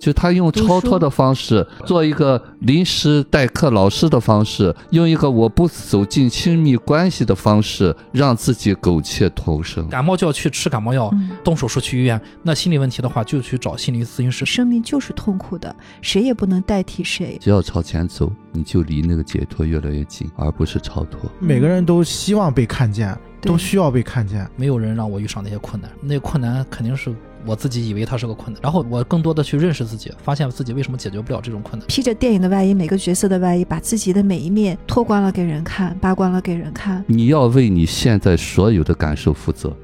就他用超脱的方式，做一个临时代课老师的方式，用一个我不走进亲密关系的方式，让自己苟且偷生。感冒就要去吃感冒药，动手术去医院。那心理问题的话，就去找心理咨询师。生命就是痛苦的，谁也不能代替谁。只要朝前走，你就离那个解脱越来越近，而不是超脱。每个人都希望被看见，都需要被看见。没有人让我遇上那些困难，那困难肯定是。我自己以为它是个困难，然后我更多的去认识自己，发现自己为什么解决不了这种困难。披着电影的外衣，每个角色的外衣，把自己的每一面脱光了给人看，扒光了给人看。你要为你现在所有的感受负责。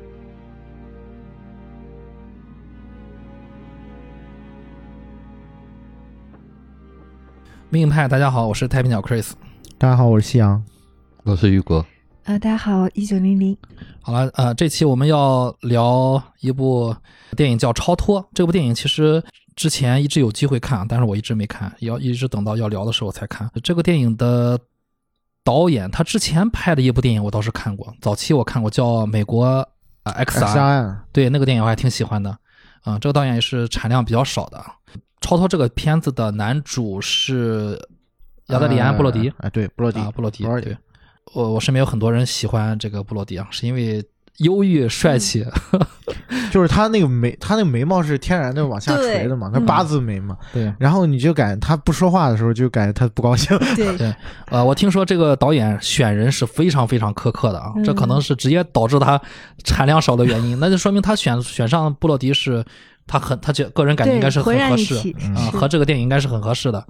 命派，大家好，我是太平鸟 Chris。大家好，我是夕阳，我是雨果。呃，大家好，一九零零。好了，呃，这期我们要聊一部电影，叫《超脱》。这部电影其实之前一直有机会看，但是我一直没看，要一直等到要聊的时候才看。这个电影的导演，他之前拍的一部电影我倒是看过，早期我看过，叫《美国 X 案》。对，那个电影我还挺喜欢的。嗯，这个导演也是产量比较少的。《超脱》这个片子的男主是亚德里安·布洛迪。哎，对，布洛迪，布洛迪，对。我我身边有很多人喜欢这个布洛迪啊，是因为忧郁帅气，就是他那个眉，他那个眉毛是天然的往下垂的嘛，他八字眉嘛。对。然后你就感觉他不说话的时候，就感觉他不高兴。对对。呃，我听说这个导演选人是非常非常苛刻的啊，这可能是直接导致他产量少的原因。那就说明他选选上布洛迪是，他很他觉个人感觉应该是很合适啊，和这个电影应该是很合适的。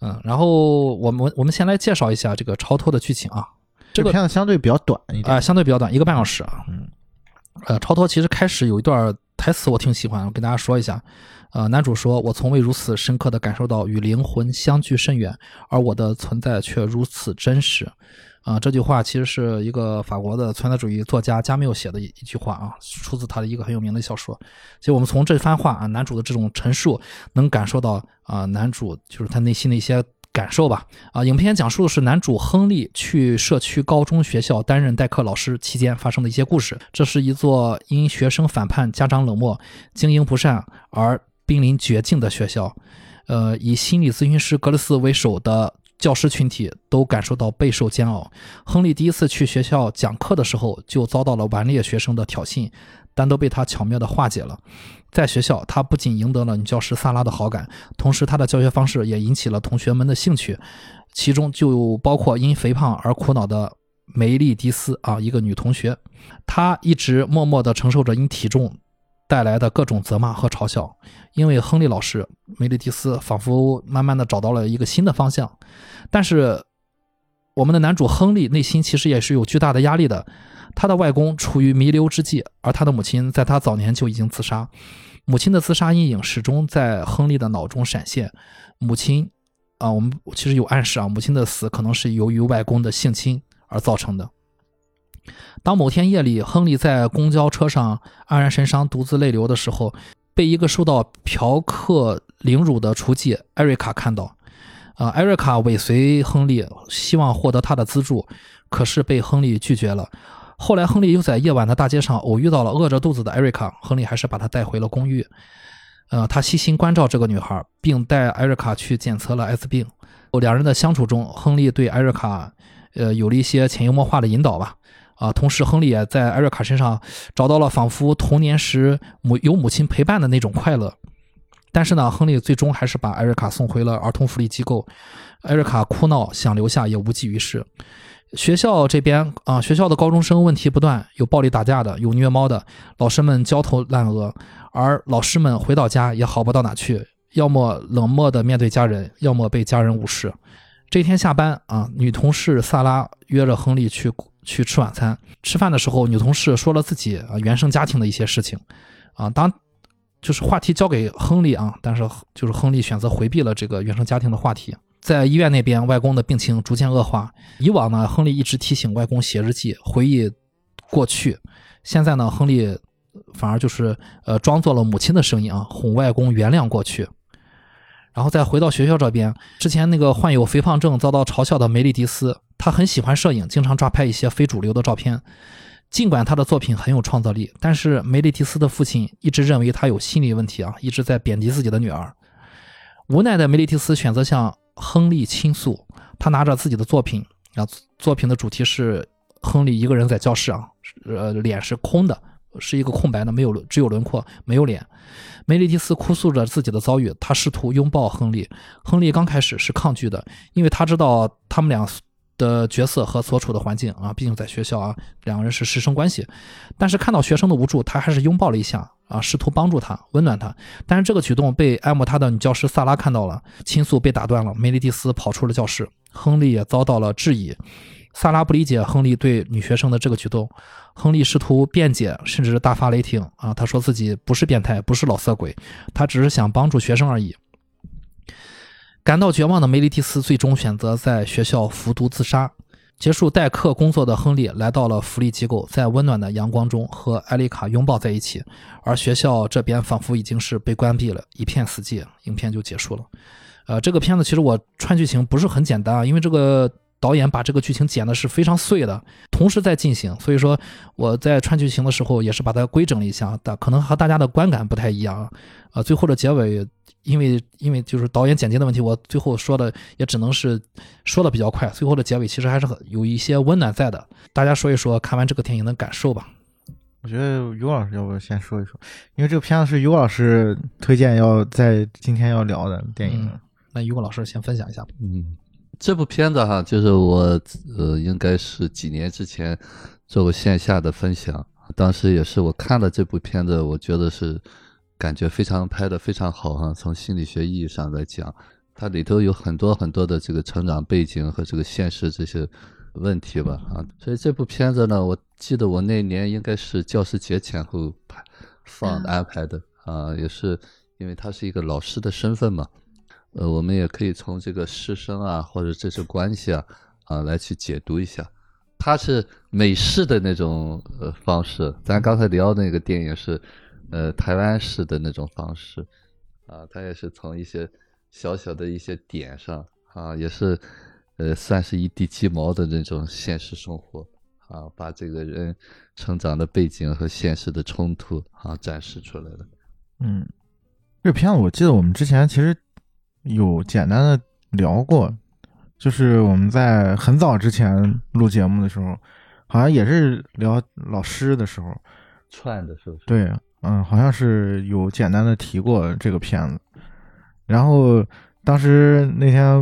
嗯，然后我们我们先来介绍一下这个超脱的剧情啊。这个片子相对比较短一点啊，相对比较短，一个半小时啊。嗯，呃，超脱其实开始有一段台词我挺喜欢，我跟大家说一下。呃，男主说：“我从未如此深刻地感受到与灵魂相距甚远，而我的存在却如此真实。”啊，这句话其实是一个法国的存在主义作家加缪写的一一句话啊，出自他的一个很有名的小说。其实我们从这番话啊，男主的这种陈述，能感受到啊，男主就是他内心的一些。感受吧，啊，影片讲述的是男主亨利去社区高中学校担任代课老师期间发生的一些故事。这是一座因学生反叛、家长冷漠、经营不善而濒临绝境的学校。呃，以心理咨询师格雷斯为首的教师群体都感受到备受煎熬。亨利第一次去学校讲课的时候，就遭到了顽劣学生的挑衅。但都被他巧妙地化解了。在学校，他不仅赢得了女教师萨拉的好感，同时他的教学方式也引起了同学们的兴趣，其中就包括因肥胖而苦恼的梅丽迪斯啊，一个女同学。她一直默默地承受着因体重带来的各种责骂和嘲笑。因为亨利老师，梅丽迪斯仿佛慢慢的找到了一个新的方向。但是，我们的男主亨利内心其实也是有巨大的压力的。他的外公处于弥留之际，而他的母亲在他早年就已经自杀。母亲的自杀阴影始终在亨利的脑中闪现。母亲，啊，我们其实有暗示啊，母亲的死可能是由于外公的性侵而造成的。当某天夜里，亨利在公交车上黯然神伤、独自泪流的时候，被一个受到嫖客凌辱的厨妓艾瑞卡看到。啊，艾瑞卡尾随亨利，希望获得他的资助，可是被亨利拒绝了。后来，亨利又在夜晚的大街上偶遇到了饿着肚子的艾瑞卡，亨利还是把她带回了公寓。呃，他细心关照这个女孩，并带艾瑞卡去检测了艾滋病。两人的相处中，亨利对艾瑞卡，呃，有了一些潜移默化的引导吧。啊，同时，亨利也在艾瑞卡身上找到了仿佛童年时母有母亲陪伴的那种快乐。但是呢，亨利最终还是把艾瑞卡送回了儿童福利机构。艾瑞卡哭闹，想留下也无济于事。学校这边啊，学校的高中生问题不断，有暴力打架的，有虐猫的，老师们焦头烂额，而老师们回到家也好不到哪去，要么冷漠的面对家人，要么被家人无视。这天下班啊，女同事萨拉约着亨利去去吃晚餐。吃饭的时候，女同事说了自己啊原生家庭的一些事情，啊，当就是话题交给亨利啊，但是就是亨利选择回避了这个原生家庭的话题。在医院那边，外公的病情逐渐恶化。以往呢，亨利一直提醒外公写日记，回忆过去。现在呢，亨利反而就是呃，装作了母亲的声音啊，哄外公原谅过去。然后再回到学校这边，之前那个患有肥胖症遭到嘲笑的梅丽迪斯，她很喜欢摄影，经常抓拍一些非主流的照片。尽管他的作品很有创造力，但是梅丽迪斯的父亲一直认为他有心理问题啊，一直在贬低自己的女儿。无奈的梅丽蒂斯选择向亨利倾诉，他拿着自己的作品，啊，作品的主题是亨利一个人在教室啊，呃，脸是空的，是一个空白的，没有只有轮廓，没有脸。梅丽蒂斯哭诉着自己的遭遇，他试图拥抱亨利，亨利刚开始是抗拒的，因为他知道他们俩的角色和所处的环境啊，毕竟在学校啊，两个人是师生关系。但是看到学生的无助，他还是拥抱了一下啊，试图帮助他，温暖他。但是这个举动被爱慕他的女教师萨拉看到了，倾诉被打断了。梅丽蒂斯跑出了教室，亨利也遭到了质疑。萨拉不理解亨利对女学生的这个举动。亨利试图辩解，甚至大发雷霆啊！他说自己不是变态，不是老色鬼，他只是想帮助学生而已。感到绝望的梅丽蒂斯最终选择在学校服毒自杀。结束代课工作的亨利来到了福利机构，在温暖的阳光中和艾丽卡拥抱在一起，而学校这边仿佛已经是被关闭了，一片死寂。影片就结束了。呃，这个片子其实我串剧情不是很简单啊，因为这个。导演把这个剧情剪的是非常碎的，同时在进行，所以说我在串剧情的时候也是把它规整了一下，但可能和大家的观感不太一样啊。最后的结尾，因为因为就是导演剪辑的问题，我最后说的也只能是说的比较快。最后的结尾其实还是很有一些温暖在的，大家说一说看完这个电影的感受吧。我觉得于老师要不先说一说，因为这个片子是于老师推荐要在今天要聊的电影，那于老师先分享一下吧。嗯。这部片子哈，就是我呃，应该是几年之前做过线下的分享，当时也是我看了这部片子，我觉得是感觉非常拍的非常好哈。从心理学意义上来讲，它里头有很多很多的这个成长背景和这个现实这些问题吧啊。所以这部片子呢，我记得我那年应该是教师节前后拍放安排的啊，也是因为他是一个老师的身份嘛。呃，我们也可以从这个师生啊，或者这些关系啊，啊来去解读一下。它是美式的那种呃方式，咱刚才聊那个电影是呃台湾式的那种方式，啊，它也是从一些小小的一些点上啊，也是呃算是一地鸡毛的那种现实生活啊，把这个人成长的背景和现实的冲突啊展示出来了。嗯，这片子我记得我们之前其实。有简单的聊过，就是我们在很早之前录节目的时候，好像也是聊老师的时候串的，是不是？对，嗯，好像是有简单的提过这个片子。然后当时那天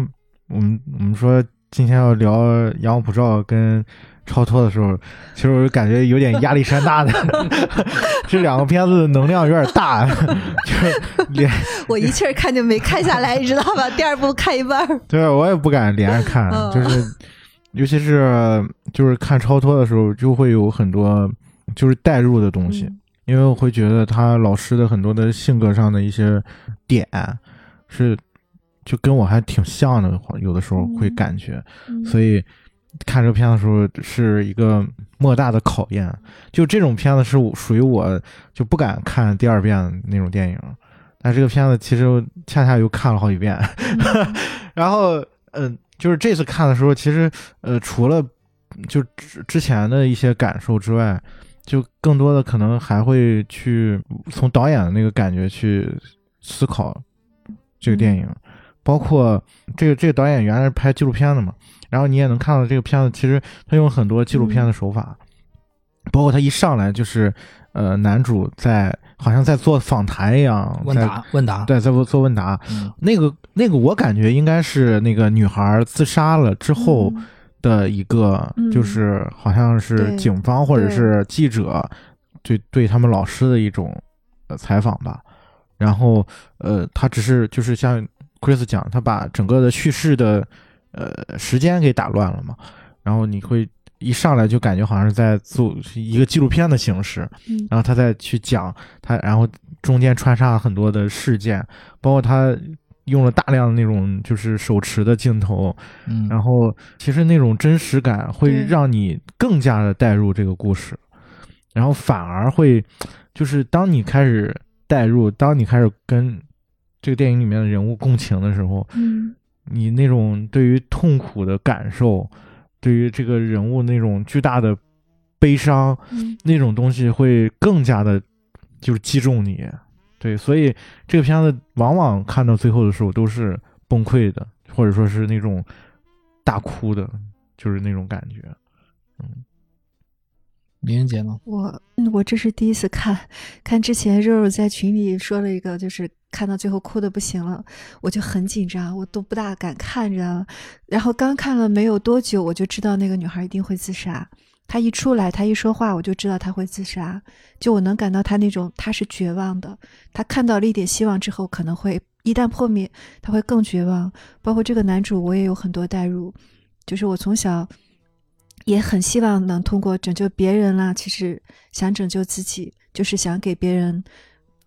我们我们说今天要聊《阳光普照》跟。超脱的时候，其实我就感觉有点压力山大的，这两个片子能量有点大，就是连 我一气儿看就没看下来，你知道吧？第二部看一半对，我也不敢连着看，就是尤其是就是看超脱的时候，就会有很多就是代入的东西，因为我会觉得他老师的很多的性格上的一些点是就跟我还挺像的，有的时候会感觉，所以。看这个片子的时候是一个莫大的考验，就这种片子是属于我就不敢看第二遍那种电影，但这个片子其实恰恰又看了好几遍，然后嗯，就是这次看的时候，其实呃除了就之之前的一些感受之外，就更多的可能还会去从导演的那个感觉去思考这个电影，包括这个这个导演原来是拍纪录片的嘛。然后你也能看到这个片子，其实他用很多纪录片的手法，包括他一上来就是，呃，男主在好像在做访谈一样，问答问答，对，在做做问答。那个那个，我感觉应该是那个女孩自杀了之后的一个，就是好像是警方或者是记者对对他们老师的一种呃采访吧。然后呃，他只是就是像 Chris 讲，他把整个的叙事的。呃，时间给打乱了嘛，然后你会一上来就感觉好像是在做一个纪录片的形式，然后他再去讲他，然后中间穿插很多的事件，包括他用了大量的那种就是手持的镜头，嗯，然后其实那种真实感会让你更加的带入这个故事，然后反而会就是当你开始带入，当你开始跟这个电影里面的人物共情的时候，嗯。你那种对于痛苦的感受，对于这个人物那种巨大的悲伤，那种东西会更加的，就是击中你。对，所以这个片子往往看到最后的时候都是崩溃的，或者说是那种大哭的，就是那种感觉。嗯，林云杰呢？我嗯我这是第一次看，看之前肉肉在群里说了一个，就是看到最后哭的不行了，我就很紧张，我都不大敢看，着？然后刚看了没有多久，我就知道那个女孩一定会自杀。她一出来，她一说话，我就知道她会自杀。就我能感到她那种，她是绝望的。她看到了一点希望之后，可能会一旦破灭，她会更绝望。包括这个男主，我也有很多代入，就是我从小。也很希望能通过拯救别人啦，其实想拯救自己，就是想给别人，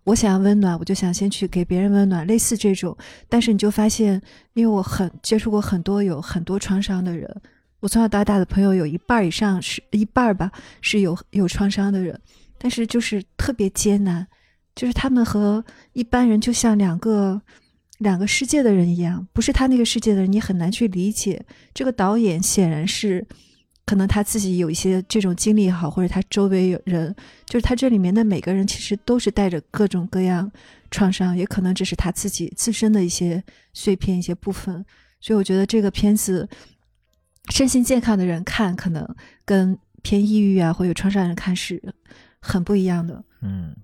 我想要温暖，我就想先去给别人温暖，类似这种。但是你就发现，因为我很接触过很多有很多创伤的人，我从小到大的朋友有一半以上是一半吧，是有有创伤的人，但是就是特别艰难，就是他们和一般人就像两个两个世界的人一样，不是他那个世界的人，你很难去理解。这个导演显然是。可能他自己有一些这种经历也好，或者他周围有人，就是他这里面的每个人其实都是带着各种各样创伤，也可能只是他自己自身的一些碎片、一些部分。所以我觉得这个片子，身心健康的人看，可能跟偏抑郁啊或有创伤人看是很不一样的。嗯，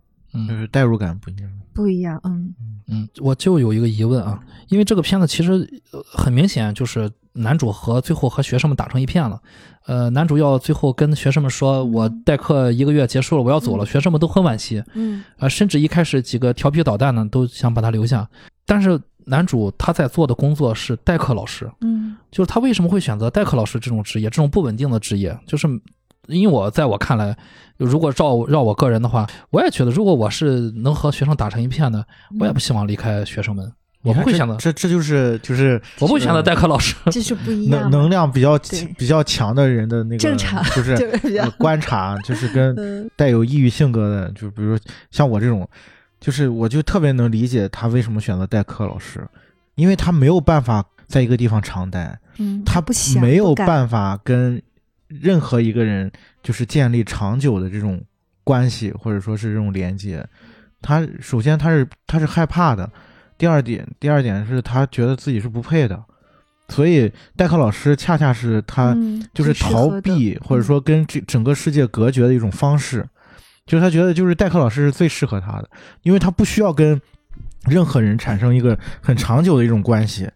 就是代入感不一样。不一样，嗯嗯，我就有一个疑问啊，因为这个片子其实很明显就是男主和最后和学生们打成一片了。呃，男主要最后跟学生们说：“我代课一个月结束了，我要走了。”学生们都很惋惜，嗯，呃，甚至一开始几个调皮捣蛋呢都想把他留下。但是男主他在做的工作是代课老师，嗯，就是他为什么会选择代课老师这种职业，这种不稳定的职业？就是因为我在我看来，如果照绕我个人的话，我也觉得，如果我是能和学生打成一片的，我也不希望离开学生们。我不会想到这，这就是就是我不会选择代课老师，这是不一样。能能量比较比较强的人的那个正常，就是 观察，就是跟 带有抑郁性格的，就比如像我这种，就是我就特别能理解他为什么选择代课老师，因为他没有办法在一个地方长待，嗯，他不想没有办法跟任何一个人就是建立长久的这种关系，或者说是这种连接。他首先他是他是害怕的。第二点，第二点是他觉得自己是不配的，所以代课老师恰恰是他就是逃避或者说跟这整个世界隔绝的一种方式，就是他觉得就是代课老师是最适合他的，因为他不需要跟任何人产生一个很长久的一种关系。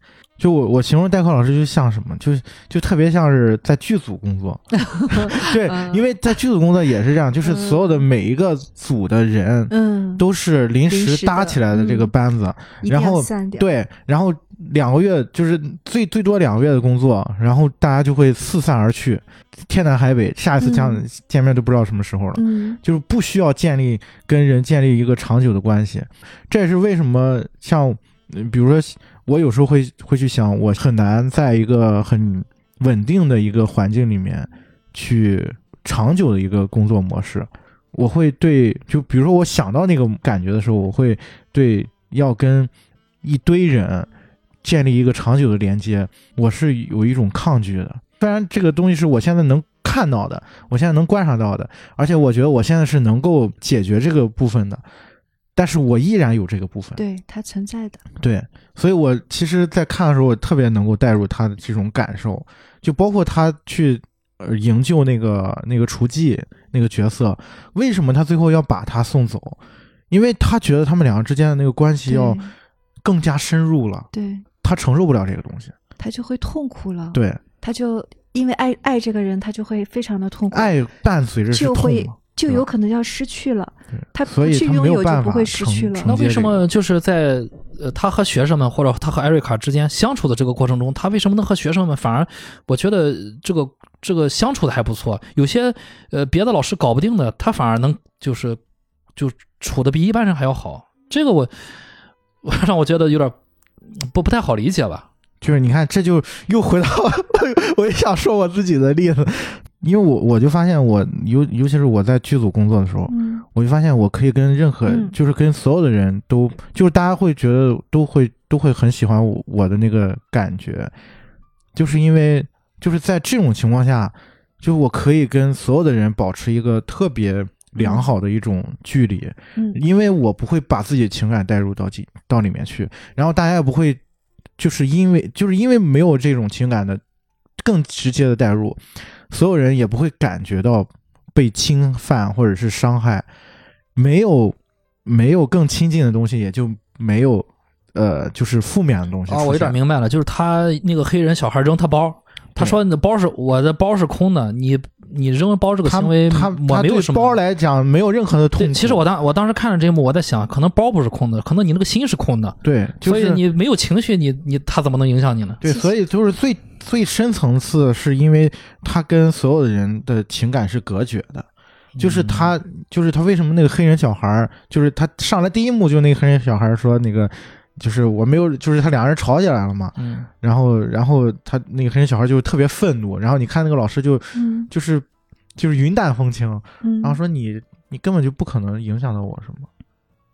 就我我形容代课老师就像什么，就就特别像是在剧组工作，对，因为在剧组工作也是这样，就是所有的每一个组的人，嗯，都是临时搭起来的这个班子，然后对，然后两个月就是最最多两个月的工作，然后大家就会四散而去，天南海北，下一次见见面都不知道什么时候了，嗯，就是不需要建立跟人建立一个长久的关系，这也是为什么像比如说。我有时候会会去想，我很难在一个很稳定的一个环境里面去长久的一个工作模式。我会对，就比如说我想到那个感觉的时候，我会对要跟一堆人建立一个长久的连接，我是有一种抗拒的。虽然这个东西是我现在能看到的，我现在能观察到的，而且我觉得我现在是能够解决这个部分的。但是我依然有这个部分，对它存在的，对，所以我其实，在看的时候，我特别能够带入他的这种感受，就包括他去呃营救那个那个厨妓那个角色，为什么他最后要把他送走？因为他觉得他们两个之间的那个关系要更加深入了，对，他承受不了这个东西，他就会痛苦了，对，他就因为爱爱这个人，他就会非常的痛苦，爱伴随着就会。就有可能要失去了，他不去拥有就不会失去了。那为什么就是在呃他和学生们或者他和艾瑞卡之间相处的这个过程中，他为什么能和学生们反而我觉得这个这个相处的还不错？有些呃别的老师搞不定的，他反而能就是就处的比一般人还要好。这个我 让我觉得有点不不太好理解吧。就是你看，这就又回到 我也想说我自己的例子。因为我我就发现我尤尤其是我在剧组工作的时候，我就发现我可以跟任何就是跟所有的人都就是大家会觉得都会都会很喜欢我我的那个感觉，就是因为就是在这种情况下，就我可以跟所有的人保持一个特别良好的一种距离，嗯。因为我不会把自己的情感带入到进到里面去，然后大家也不会，就是因为就是因为没有这种情感的更直接的代入，所有人也不会感觉到被侵犯或者是伤害，没有没有更亲近的东西，也就没有呃就是负面的东西哦，我有点明白了，就是他那个黑人小孩扔他包，他说你的包是我的包是空的，你你扔包这个他行为他我他对没有什么包来讲没有任何的痛，苦。其实我当我当时看了这一幕，我在想，可能包不是空的，可能你那个心是空的，对，就是所以你没有情绪，你你他怎么能影响你呢？对，所以就是最最深层次，是因为他跟所有的人的情感是隔绝的。就是他，就是他为什么那个黑人小孩儿，就是他上来第一幕就那个黑人小孩儿说那个，就是我没有，就是他两个人吵起来了嘛，嗯，然后然后他那个黑人小孩就特别愤怒，然后你看那个老师就嗯。就是就是云淡风轻，嗯，然后说你你根本就不可能影响到我什么。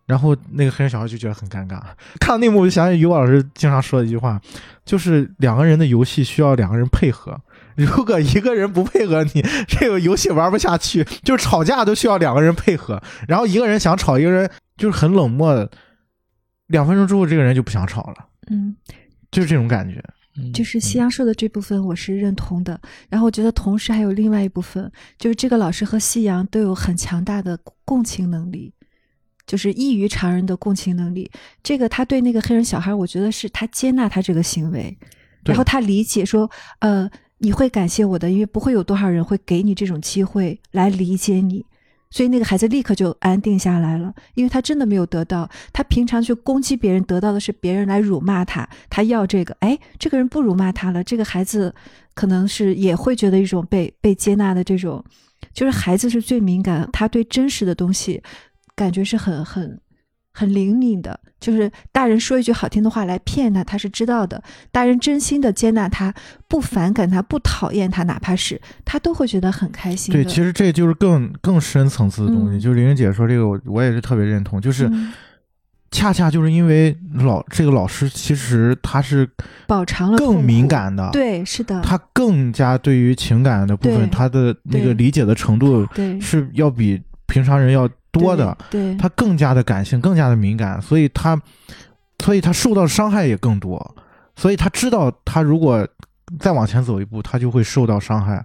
然后那个黑人小孩就觉得很尴尬，看到那幕我就想起于果老师经常说的一句话，就是两个人的游戏需要两个人配合，如果一个人不配合你，这个游戏玩不下去。就是吵架都需要两个人配合，然后一个人想吵，一个人就是很冷漠的，两分钟之后这个人就不想吵了，嗯，就是这种感觉。嗯就是夕阳说的这部分我是认同的，然后我觉得同时还有另外一部分，就是这个老师和夕阳都有很强大的共情能力，就是异于常人的共情能力。这个他对那个黑人小孩，我觉得是他接纳他这个行为，然后他理解说，呃，你会感谢我的，因为不会有多少人会给你这种机会来理解你。所以那个孩子立刻就安定下来了，因为他真的没有得到。他平常去攻击别人，得到的是别人来辱骂他。他要这个，哎，这个人不辱骂他了，这个孩子可能是也会觉得一种被被接纳的这种，就是孩子是最敏感，他对真实的东西感觉是很很很灵敏的。就是大人说一句好听的话来骗他，他是知道的；大人真心的接纳他，不反感他，不讨厌他，哪怕是他都会觉得很开心。对，其实这就是更更深层次的东西。嗯就是玲玲姐说这个，我我也是特别认同。就是嗯恰恰就是因为老这个老师，其实他是饱尝了更敏感的，，对，是的，他更加对于情感的部分，他的那个理解的程度对是要比平常人要多的，对，对。他更加的感性，更加的敏感，所以他，所以他受到的伤害也更多，所以他知道他如果再往前走一步，他就会受到伤害，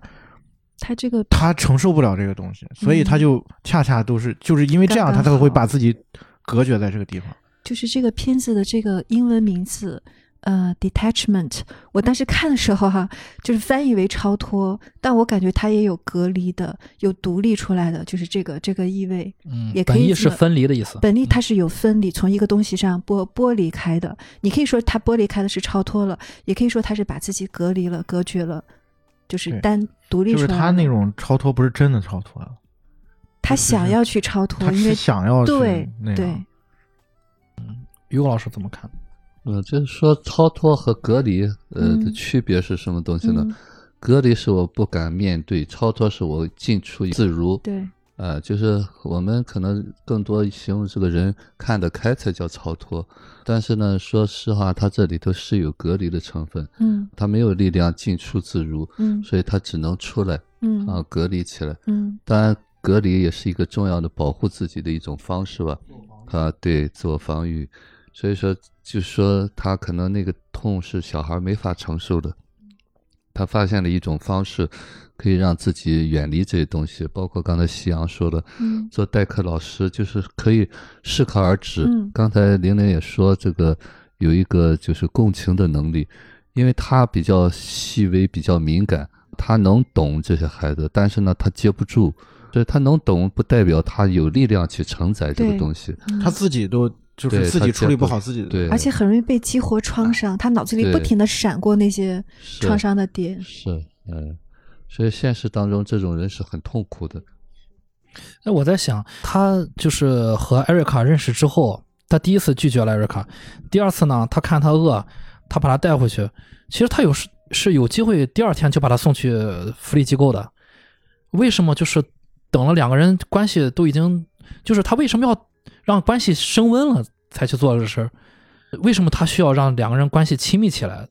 他这个他承受不了这个东西，所以他就恰恰都是就是因为这样，他才会把自己隔绝在这个地方。就是这个片子的这个英文名字，呃，detachment。我当时看的时候哈、就是翻译为超脱，但我感觉它也有隔离的，有独立出来的，就是这个这个意味。嗯，也可本意是分离的意思。本意它是有分离，从一个东西上剥剥离开的。你可以说它剥离开的是超脱了，也可以说它是把自己隔离了、隔绝了，就是单独立出来。就是他那种超脱不是真的超脱了，他想要去超脱，他是因为想要去对对那样。于果老师怎么看？呃，就是说超脱和隔离，呃的嗯区别是什么东西呢？嗯隔离是我不敢面对，超脱是我进出自如。对呃，就是我们可能更多形容这个人看得开才叫超脱，但是呢，说实话，他这里头是有隔离的成分，嗯他没有力量进出自如，嗯所以他只能出来嗯啊，隔离起来。嗯当然，隔离也是一个重要的保护自己的一种方式吧。啊，对，自我防御。所以说，就说他可能那个痛是小孩没法承受的，他发现了一种方式，可以让自己远离这些东西。包括刚才夕阳说的，嗯做代课老师就是可以适可而止。嗯刚才玲玲也说，这个有一个就是共情的能力，因为他比较细微、比较敏感，他能懂这些孩子，但是呢，他接不住。所以他能懂，不代表他有力量去承载这个东西。嗯他自己都就是自己处理不不好自己的，对，而且很容易被激活创伤，他脑子里不停的闪过那些创伤的点。是，嗯，所以现实当中这种人是很痛苦的。那，我在想，他就是和艾瑞卡认识之后，他第一次拒绝了艾瑞卡，第二次呢，他看他饿，他把他带回去。其实他有是是有机会第二天就把他送去福利机构的，为什么就是等了两个人关系都已经，就是他为什么要让关系升温了才去做这事儿？为什么他需要让两个人关系亲密起来，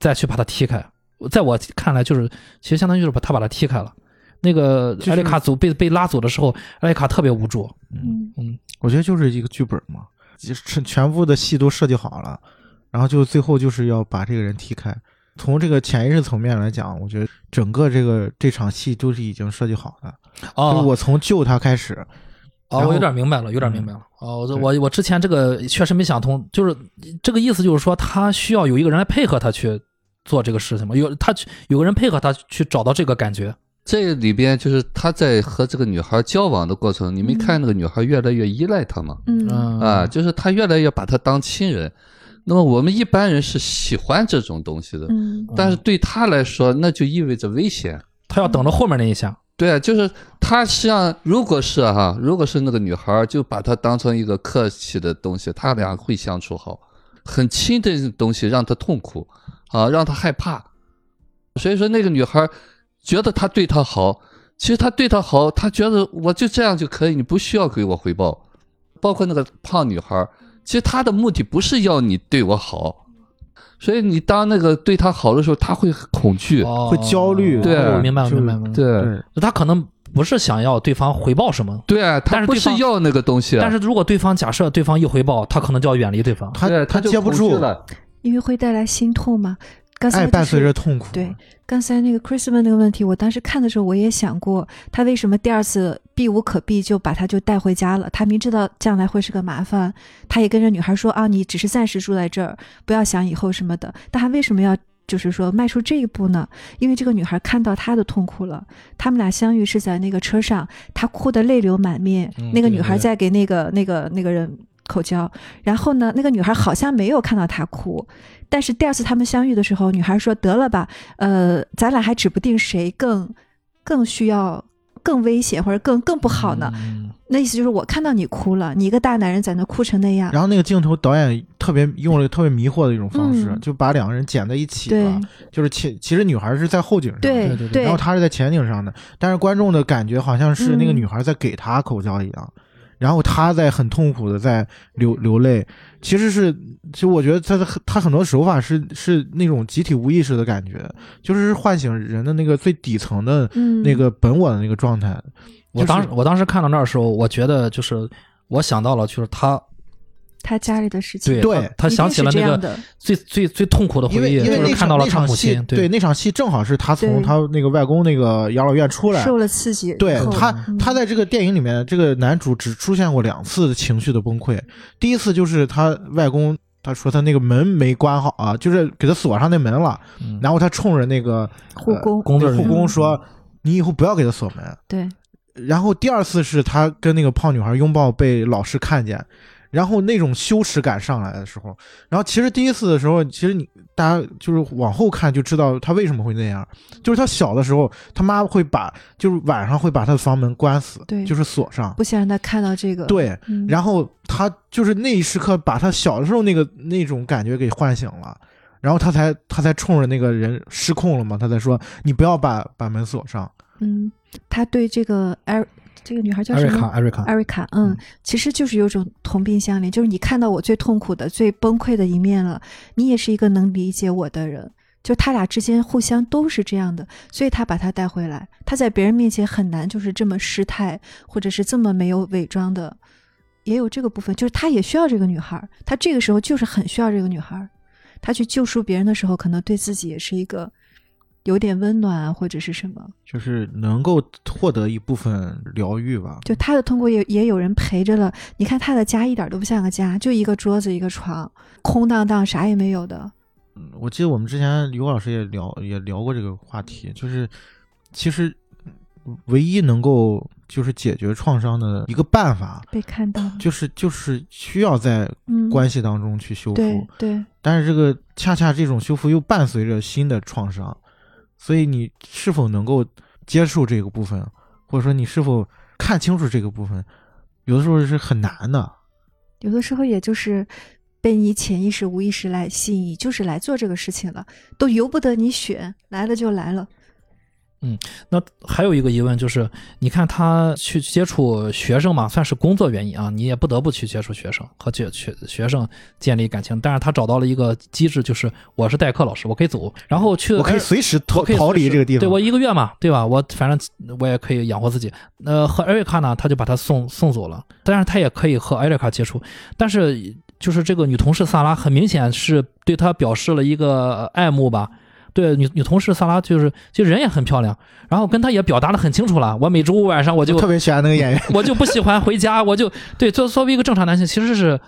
再去把他踢开？在我看来，就是其实相当于就是把他把他踢开了。那个艾丽卡走被被拉走的时候，艾丽卡特别无助。嗯嗯，我觉得就是一个剧本嘛，就是全部的戏都设计好了，然后就最后就是要把这个人踢开。从这个潜意识层面来讲，我觉得整个这个这场戏都是已经设计好的。就是哦，我从救他开始，哦，我有点明白了，有点明白了。哦，我我我之前这个确实没想通，就是这个意思，就是说他需要有一个人来配合他去做这个事情嘛，有他去有个人配合他去找到这个感觉。这里边就是他在和这个女孩交往的过程，你没看那个女孩越来越依赖他吗？嗯嗯啊，就是他越来越把他当亲人。那么我们一般人是喜欢这种东西的，嗯但是对他来说，那就意味着危险。他要等着后面那一下。对啊，就是他实际上，如果是哈、如果是那个女孩，就把他当成一个客气的东西，他俩会相处好。很亲的东西让他痛苦，啊，让他害怕。所以说，那个女孩觉得他对她好，其实他对她好，他觉得我就这样就可以，你不需要给我回报。包括那个胖女孩，其实她的目的不是要你对我好，所以你当那个对他好的时候，他会恐惧。哦会焦虑对我明白了，就明白了。明白，对对，他可能不是想要对方回报什么，对啊，他不但是要那个东西啊，但是如果对方假设对方一回报，他可能就要远离对方。他他接不住，恐惧了。因为会带来心痛嘛。刚才就爱伴随是着痛苦。对，刚才那个 Chris 问那个问题，我当时看的时候我也想过，他为什么第二次避无可避就把他就带回家了？他明知道将来会是个麻烦，他也跟着女孩说啊，你只是暂时住在这儿，不要想以后什么的。但他为什么要就是说迈出这一步呢？因为这个女孩看到他的痛苦了。他们俩相遇是在那个车上，他哭得泪流满面，嗯那个女孩在给那个那个那个人口交，然后呢，那个女孩好像没有看到他哭，但是第二次他们相遇的时候，女孩说：“得了吧，呃，咱俩还指不定谁更更需要、更危险或者更更不好呢。嗯那意思就是我看到你哭了，你一个大男人在那哭成那样，然后那个镜头导演特别用了特别迷惑的一种方式，嗯就把两个人剪在一起对了。就是其其实女孩是在后景上的，对对对对然后他是在前景上的，但是观众的感觉好像是那个嗯女孩在给他口交一样，然后他在很痛苦的在流流泪。其实是，其实我觉得他的他很多手法是是那种集体无意识的感觉，就是唤醒人的那个最底层的嗯，那个本我的那个状态。我当时我当时看到那儿的时候，我觉得就是我想到了，就是他他家里的事情，对对他他想起了那个最最最痛苦的回忆，因为看到了场戏他母亲，，对那场戏正好是他从他那个外公那个养老院出来，受了刺激，对他嗯，他在这个电影里面，这个男主只出现过两次情绪的崩溃。第一次就是他外公，他说他那个门没关好啊，就是给他锁上那门了，嗯然后他冲着那个护工护工说：“你以后不要给他锁门。对，”然后第二次是他跟那个胖女孩拥抱被老师看见。然后那种羞耻感上来的时候，然后其实第一次的时候，其实你大家就是往后看就知道他为什么会那样，就是他小的时候，他妈会把就是晚上会把他的房门关死，对。就是锁上，不想让他看到这个，对，嗯，然后他就是那一时刻把他小的时候那个那种感觉给唤醒了，然后他才他才冲着那个人失控了嘛，他才说你不要把把门锁上，嗯，他对这个艾这个女孩叫什么？艾瑞卡，艾瑞卡，嗯嗯，其实就是有种同病相怜，就是你看到我最痛苦的、最崩溃的一面了，你也是一个能理解我的人。就他俩之间互相都是这样的，所以他把他带回来。他在别人面前很难就是这么失态，或者是这么没有伪装的，也有这个部分，就是他也需要这个女孩，他这个时候就是很需要这个女孩。他去救赎别人的时候，可能对自己也是一个有点温暖啊，或者是什么。就是能够获得一部分疗愈吧。就他的痛苦也也有人陪着了。你看他的家一点都不像个家，就一个桌子一个床，空荡荡，啥也没有的。嗯我记得我们之前刘老师也聊也聊过这个话题，就是其实唯一能够就是解决创伤的一个办法，被看到，就是就是需要在嗯，关系当中去修复。对对，但是这个恰恰这种修复又伴随着新的创伤，所以你是否能够接受这个部分，或者说你是否看清楚这个部分，有的时候是很难的。有的时候也就是被你潜意识、无意识来吸引，就是来做这个事情了，都由不得你选，来了就来了。那还有一个疑问就是，你看他去接触学生嘛，算是工作原因啊，你也不得不去接触学生和学学学生建立感情。但是他找到了一个机制，就是我是代课老师，我可以走，然后去我可以随时逃我可以逃离这个地方。对我一个月嘛，对吧？我反正我也可以养活自己。呃，和艾瑞卡呢，他就把他送送走了，但是他也可以和艾瑞卡接触，但是就是这个女同事萨拉很明显是对他表示了一个爱慕吧。对女女同事萨拉就是，就人也很漂亮，然后跟他也表达的很清楚了。我每周五晚上我就特别喜欢那个演员。我就不喜欢回家，我就对作作为一个正常男性，其实是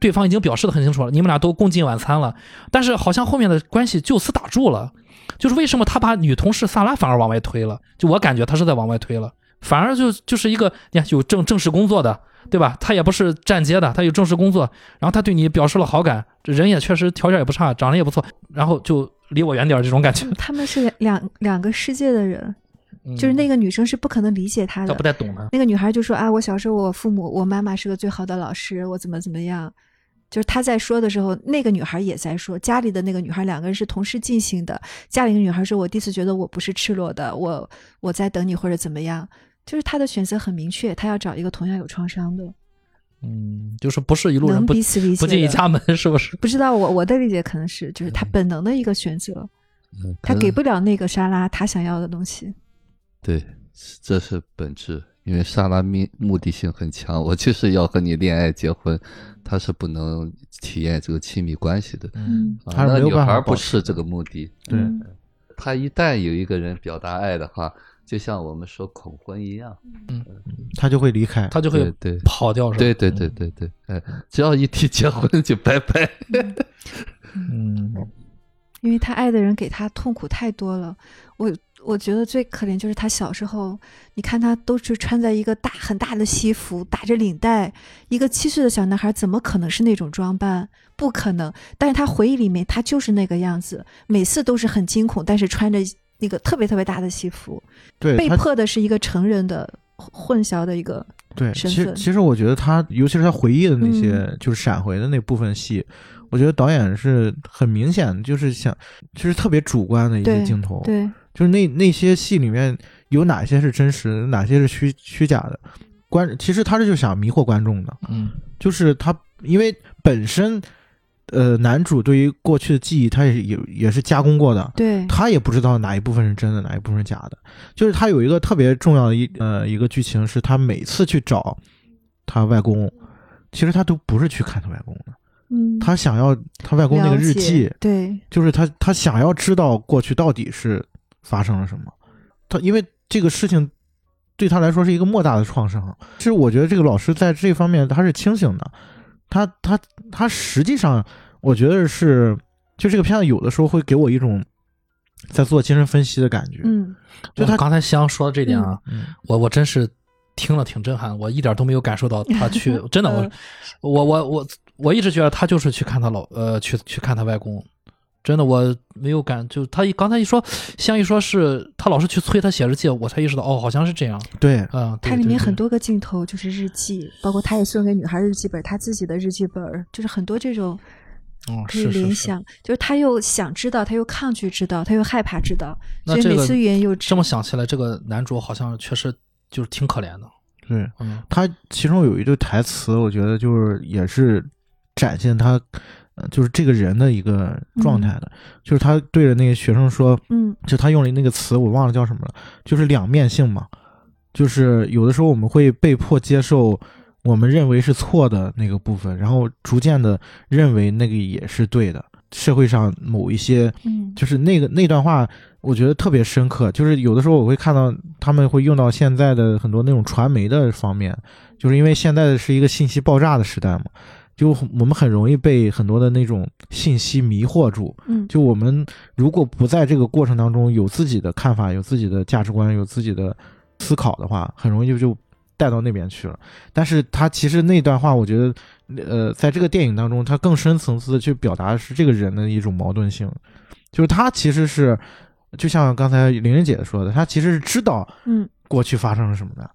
对方已经表示的很清楚了，你们俩都共进晚餐了，但是好像后面的关系就此打住了，就是为什么他把女同事萨拉反而往外推了？就我感觉他是在往外推了，反而就就是一个你看有正正式工作的，对吧？他也不是站街的，他有正式工作，然后他对你表示了好感，这人也确实条件也不差，长得也不错，然后就离我远点儿这种感觉，他们是两两个世界的人，就是那个女生是不可能理解他的他不。太懂他。那个女孩就说啊，我小时候我父母我妈妈是个最好的老师，我怎么怎么样。就是她在说的时候，那个女孩也在说，家里的那个女孩两个人是同时进行的。家里的女孩说：“我第一次觉得我不是赤裸的，我我在等你或者怎么样。”就是她的选择很明确，她要找一个同样有创伤的，嗯，就是不是一路人不彼此理解不进一家门，是不是？不知道我我的理解可能是，就是他本能的一个选择，嗯可能她给不了那个莎拉他想要的东西。对，这是本质。因为莎拉目目的性很强，我就是要和你恋爱结婚，他是不能体验这个亲密关系的。嗯，啊她是没有那女孩不是这个目的，对嗯她一旦有一个人表达爱的话，就像我们说恐婚一样，嗯他就会离开。他就会对对跑掉，是吧？对对对对对，哎，只要一提结婚就拜拜。嗯，因为他爱的人给他痛苦太多了。我我觉得最可怜就是他小时候，你看他都是穿在一个大很大的西服，打着领带，一个七岁的小男孩怎么可能是那种装扮？不可能。但是他回忆里面，他就是那个样子，每次都是很惊恐，但是穿着那个特别特别大的西服，被对被迫的是一个成人的混淆的一个，对，身份其实其实我觉得他，尤其是他回忆的那些，嗯就是闪回的那部分戏，我觉得导演是很明显，就是想，就是特别主观的一些镜头，对，就是那那些戏里面有哪些是真实的，哪些是虚虚假的。观其实他是就想迷惑观众的，嗯就是他因为本身，呃，男主对于过去的记忆，他也也也是加工过的，对，他也不知道哪一部分是真的，哪一部分是假的。就是他有一个特别重要的一呃一个剧情，是他每次去找他外公，其实他都不是去看他外公的，嗯，他想要他外公那个日记，对，就是他他想要知道过去到底是发生了什么。他因为这个事情对他来说是一个莫大的创伤。其实我觉得这个老师在这方面他是清醒的，他他他实际上我觉得是，就这个片子有的时候会给我一种在做精神分析的感觉。嗯，就他刚才香说的这点啊，嗯我我真是听了挺震撼，我一点都没有感受到他去，真的，嗯我我我我我一直觉得他就是去看他老呃去去看他外公，真的我没有感，就他一刚才一说，香一说是他老是去催他写日记，我才意识到哦，好像是这样，对，嗯，对它里面对对很多个镜头就是日记，包括他也送给女孩日记本，他自己的日记本，就是很多这种哦可以是是是，联想，就是他又想知道，他又抗拒知道，他又害怕知道，那这个所以每次语言又止这。么想起来，这个男主好像确实就是挺可怜的，对嗯他其中有一句台词，我觉得就是也是展现他。呃就是这个人的一个状态的，就是他对着那个学生说，嗯就他用了那个词，我忘了叫什么了，就是两面性嘛，就是有的时候我们会被迫接受我们认为是错的那个部分，然后逐渐的认为那个也是对的。社会上某一些，嗯就是那个那段话，我觉得特别深刻。就是有的时候我会看到他们会用到现在的很多那种传媒的方面，就是因为现在是一个信息爆炸的时代嘛，就我们很容易被很多的那种信息迷惑住。嗯，就我们如果不在这个过程当中有自己的看法、有自己的价值观、有自己的思考的话，很容易就就带到那边去了。但是他其实那段话，我觉得，呃，在这个电影当中，他更深层次的去表达的是这个人的一种矛盾性，就是他其实是，就像刚才玲玲姐说的，他其实是知道嗯过去发生了什么的。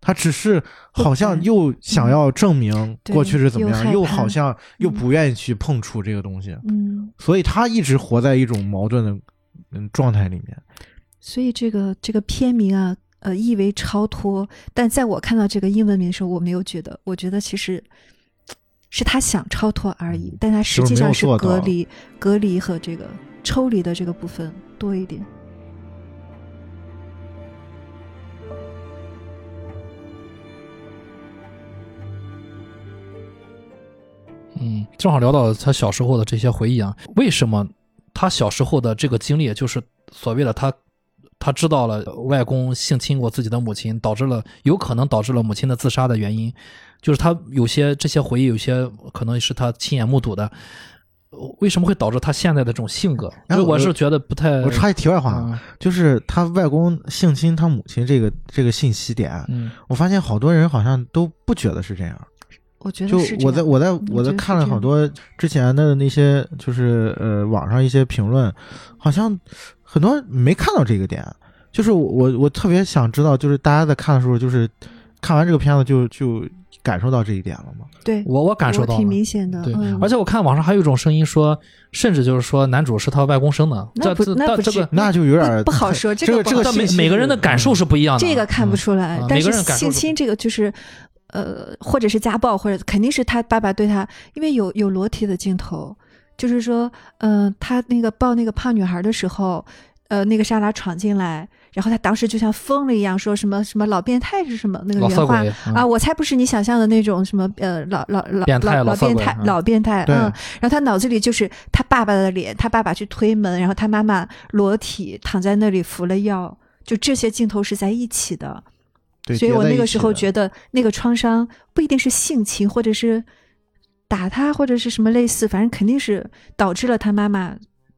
他只是好像又想要证明过去是怎么样，又又好像又嗯不愿意去碰触这个东西。嗯，所以他一直活在一种矛盾的嗯状态里面。所以这个这个片名啊，呃，意为超脱，但在我看到这个英文名的时候，我没有觉得，我觉得其实是他想超脱而已，但他实际上是隔离、隔离和这个抽离的这个部分多一点。嗯，正好聊到他小时候的这些回忆啊，为什么他小时候的这个经历，就是所谓的他他知道了外公性侵过自己的母亲，导致了有可能导致了母亲的自杀的原因，就是他有些这些回忆，有些可能是他亲眼目睹的。呃为什么会导致他现在的这种性格？哎我是觉得不太。我插一题外话，嗯就是他外公性侵他母亲这个这个信息点，嗯我发现好多人好像都不觉得是这样。我觉得就是我在我在我在看了好多之前的那些，就是呃网上一些评论，好像很多没看到这个点。就是我我我特别想知道，就是大家在看的时候，就是看完这个片子就就感受到这一点了吗？对，我我感受到挺。明显的。对，嗯、而且我看网上还有一种声音说，甚至就是说男主是他外公生的。那不那不这个那就有点不不好说，这个这个每每个人的感受是不一样的。这个看不出来，嗯但是每个人感受是性侵这个就是，呃，或者是家暴，或者肯定是他爸爸对他，因为有有裸体的镜头，就是说，嗯、他那个抱那个胖女孩的时候，呃，那个莎拉闯进来，然后他当时就像疯了一样，说什么什么老变态是什么那个原话嗯。啊，我才不是你想象的那种什么呃老老老变态老老变态老变态，嗯，然后他脑子里就是他爸爸的脸，他爸爸去推门，然后他妈妈裸体躺在那里服了药，就这些镜头是在一起的。对，所以我那个时候觉得那个创伤不一定是性侵，或者是打他，或者是什么类似，反正肯定是导致了他妈妈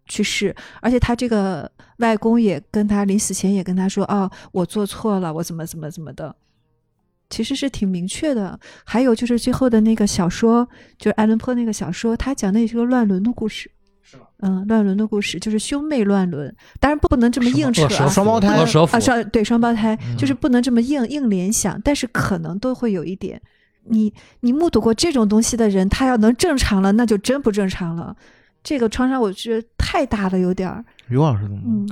去世。而且他这个外公也跟他临死前也跟他说：“哦，我做错了，我怎么怎么怎么的。”其实是挺明确的。还有就是最后的那个小说，就是爱伦坡那个小说，他讲的也是个乱伦的故事。嗯，乱伦的故事就是兄妹乱伦，当然不能这么硬扯、啊，双胞胎啊，双对双胞胎，嗯就是不能这么硬硬联想，但是可能都会有一点。你你目睹过这种东西的人，他要能正常了，那就真不正常了。这个创伤我觉得太大了，有点儿。于老师怎么？嗯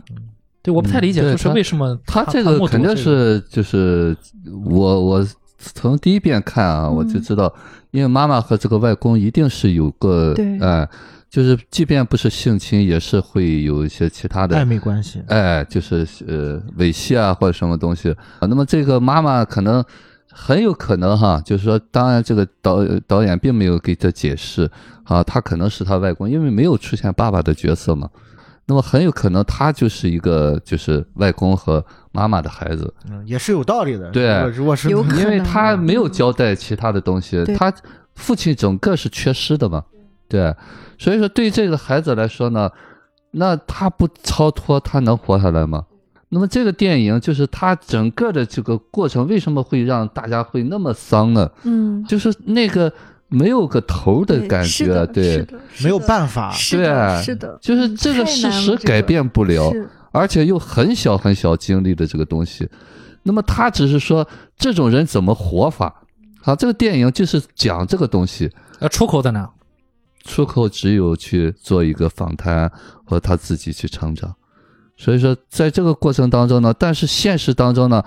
对，我不太理解，就是为什么他这目睹个肯定是就是我我从第一遍看啊，我就嗯知道，因为妈妈和这个外公一定是有个对哎，就是即便不是性侵，也是会有一些其他的暧昧关系，哎，就是呃猥亵啊或者什么东西啊。那么这个妈妈可能很有可能哈，就是说，当然这个导导演并没有给他解释啊，他可能是他外公，因为没有出现爸爸的角色嘛。那么很有可能他就是一个就是外公和妈妈的孩子，嗯，也是有道理的。对如果是有可能因为他没有交代其他的东西，他父亲整个是缺失的嘛，对，所以说对这个孩子来说呢，那他不超脱，他能活下来吗？那么这个电影就是他整个的这个过程，为什么会让大家会那么丧呢？嗯，就是那个没有个头的感觉，对没有办法，对，是的，就是嗯这个事实改变不了，是而且又很小很小经历的这个东西，那么他只是说这种人怎么活法，啊，这个电影就是讲这个东西，呃出口在哪？出口只有去做一个访谈和他自己去成长，所以说在这个过程当中呢，但是现实当中呢，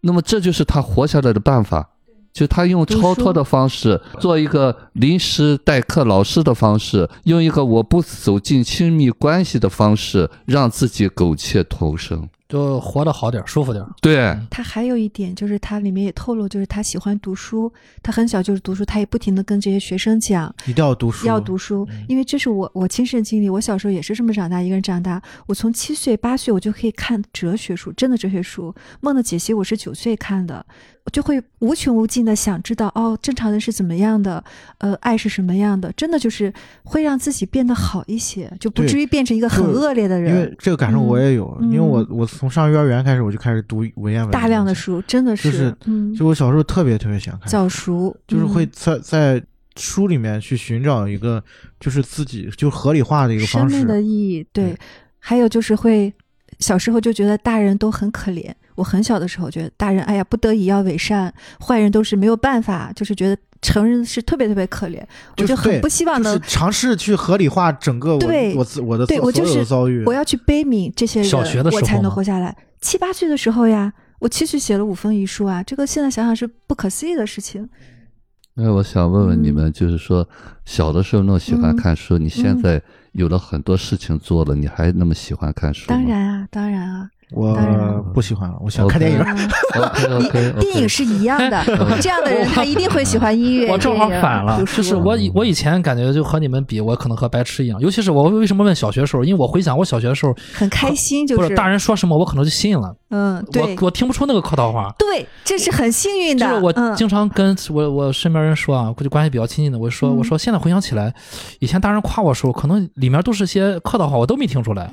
那么这就是他活下来的办法。就他用超脱的方式，做一个临时代课老师的方式，用一个我不走进亲密关系的方式，让自己苟且偷生。就活得好点，舒服点。对，他还有一点就是，他里面也透露，就是他喜欢读书，他很小就是读书，他也不停的跟这些学生讲一定要读书，要读书，因为这是我我亲身经历，我小时候也是这么长大，一个人长大，我从七岁八岁我就可以看哲学书，真的哲学书，《梦的解析》我是九岁看的，我就会无穷无尽的想知道哦，正常人是怎么样的，呃，爱是什么样的，真的就是会让自己变得好一些，就不至于变成一个很恶劣的人。因为。这个感受我也有，嗯因为我我从上幼儿园开始我就开始读文言文，大量的，书，真的是，就是嗯，就我小时候特别特别喜欢看，早熟，就是会嗯在在书里面去寻找一个就是自己就合理化的一个生命方式，的意义，对，对还有就是会小时候就觉得大人都很可怜。我很小的时候觉得大人，哎呀，不得已要伪善，坏人都是没有办法，就是觉得成人是特别特别可怜，我就很不希望能尝试去合理化整个我对我我的对我就是遭遇，我要去悲悯这些人，我才能活下来。七八岁的时候呀，我七岁写了五封遗书啊，这个现在想想是不可思议的事情。那我想问问你们，就是说小的时候那么喜欢看书，你现在有了很多事情做了，你还那么喜欢看书当然啊，当然啊。我不喜欢了，我想看电影。电影是一样的，这样的人他一定会喜欢音乐。我正好反了，就是我以我以前感觉就和你们比，我可能和白痴一样。尤其是我为什么问小学时候？因为我回想我小学的时候很开心，就是大人说什么我可能就信了。嗯，对，我我听不出那个客套话。对，这是很幸运的。就是我经常跟我我身边人说啊，估计关系比较亲近的，我说我说现在回想起来，以前大人夸我的时候，可能里面都是些客套话，我都没听出来。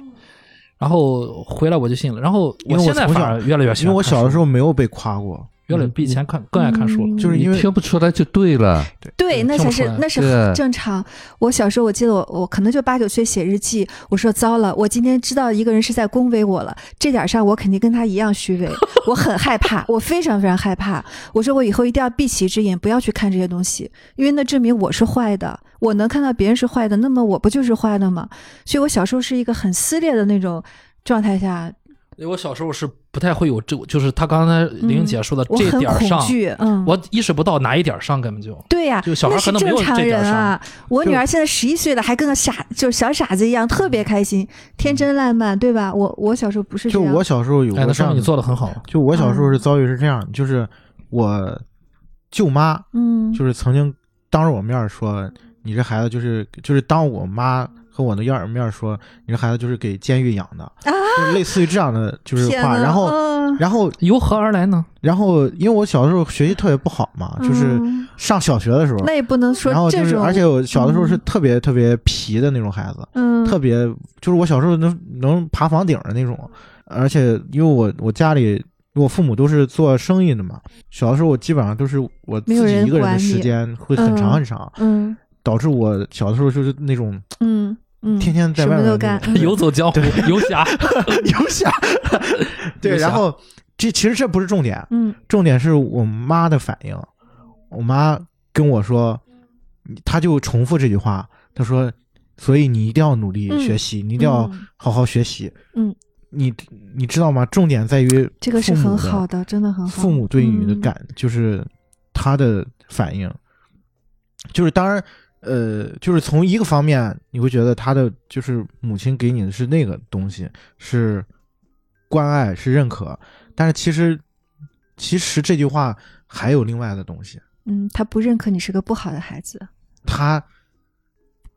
然后回来我就信了，然后我现在反而越来越喜欢。因为我小的时候没有被夸过，越来比以前看更爱看书了，就是因为听不出来就对了。对，那才是那是很正常。我小时候我记得我我可能就八九岁写日记，我说糟了，我今天知道一个人是在恭维我了，这点上我肯定跟他一样虚伪，我很害怕，我非常非常害怕。我说我以后一定要闭起一只眼，不要去看这些东西，因为那证明我是坏的。我能看到别人是坏的，那么我不就是坏的吗？所以我小时候是一个很撕裂的那种状态下。我小时候是不太会有这，就是他刚才玲姐说的这点上，嗯，我意识不到哪一点上根本就对呀，就小孩可能没有这点上。我女儿现在十一岁了，还跟个傻，就是小傻子一样，特别开心，天真烂漫，对吧？我我小时候不是就我小时候有个上你做的很好。就我小时候是遭遇是这样，就是我舅妈，嗯，就是曾经当着我面说。你这孩子就是就是当我妈和我的幼儿面说，你这孩子就是给监狱养的，就类似于这样的就是话。然后然后由何而来呢？然后因为我小的时候学习特别不好嘛，就是上小学的时候，那也不能说。然后就是而且我小的时候是特别特别皮的那种孩子，嗯，特别就是我小时候能能爬房顶的那种。而且因为我我家里我父母都是做生意的嘛，小的时候我基本上都是我自己一个人的时间会很长很长，嗯。导致我小的时候就是那种，嗯嗯，天天在外面 游走江湖，游侠，游侠。对，然后这其实这不是重点，嗯，重点是我妈的反应。我妈跟我说，她就重复这句话，她说：“所以你一定要努力学习，你一定要好好学习。”嗯，你你知道吗？重点在于这个是很好的，真的很好。父母对你的感就是他的反应，就是当然。呃，就是从一个方面，你会觉得他的就是母亲给你的是那个东西，是关爱，是认可。但是其实，其实这句话还有另外的东西。嗯，他不认可你是个不好的孩子，他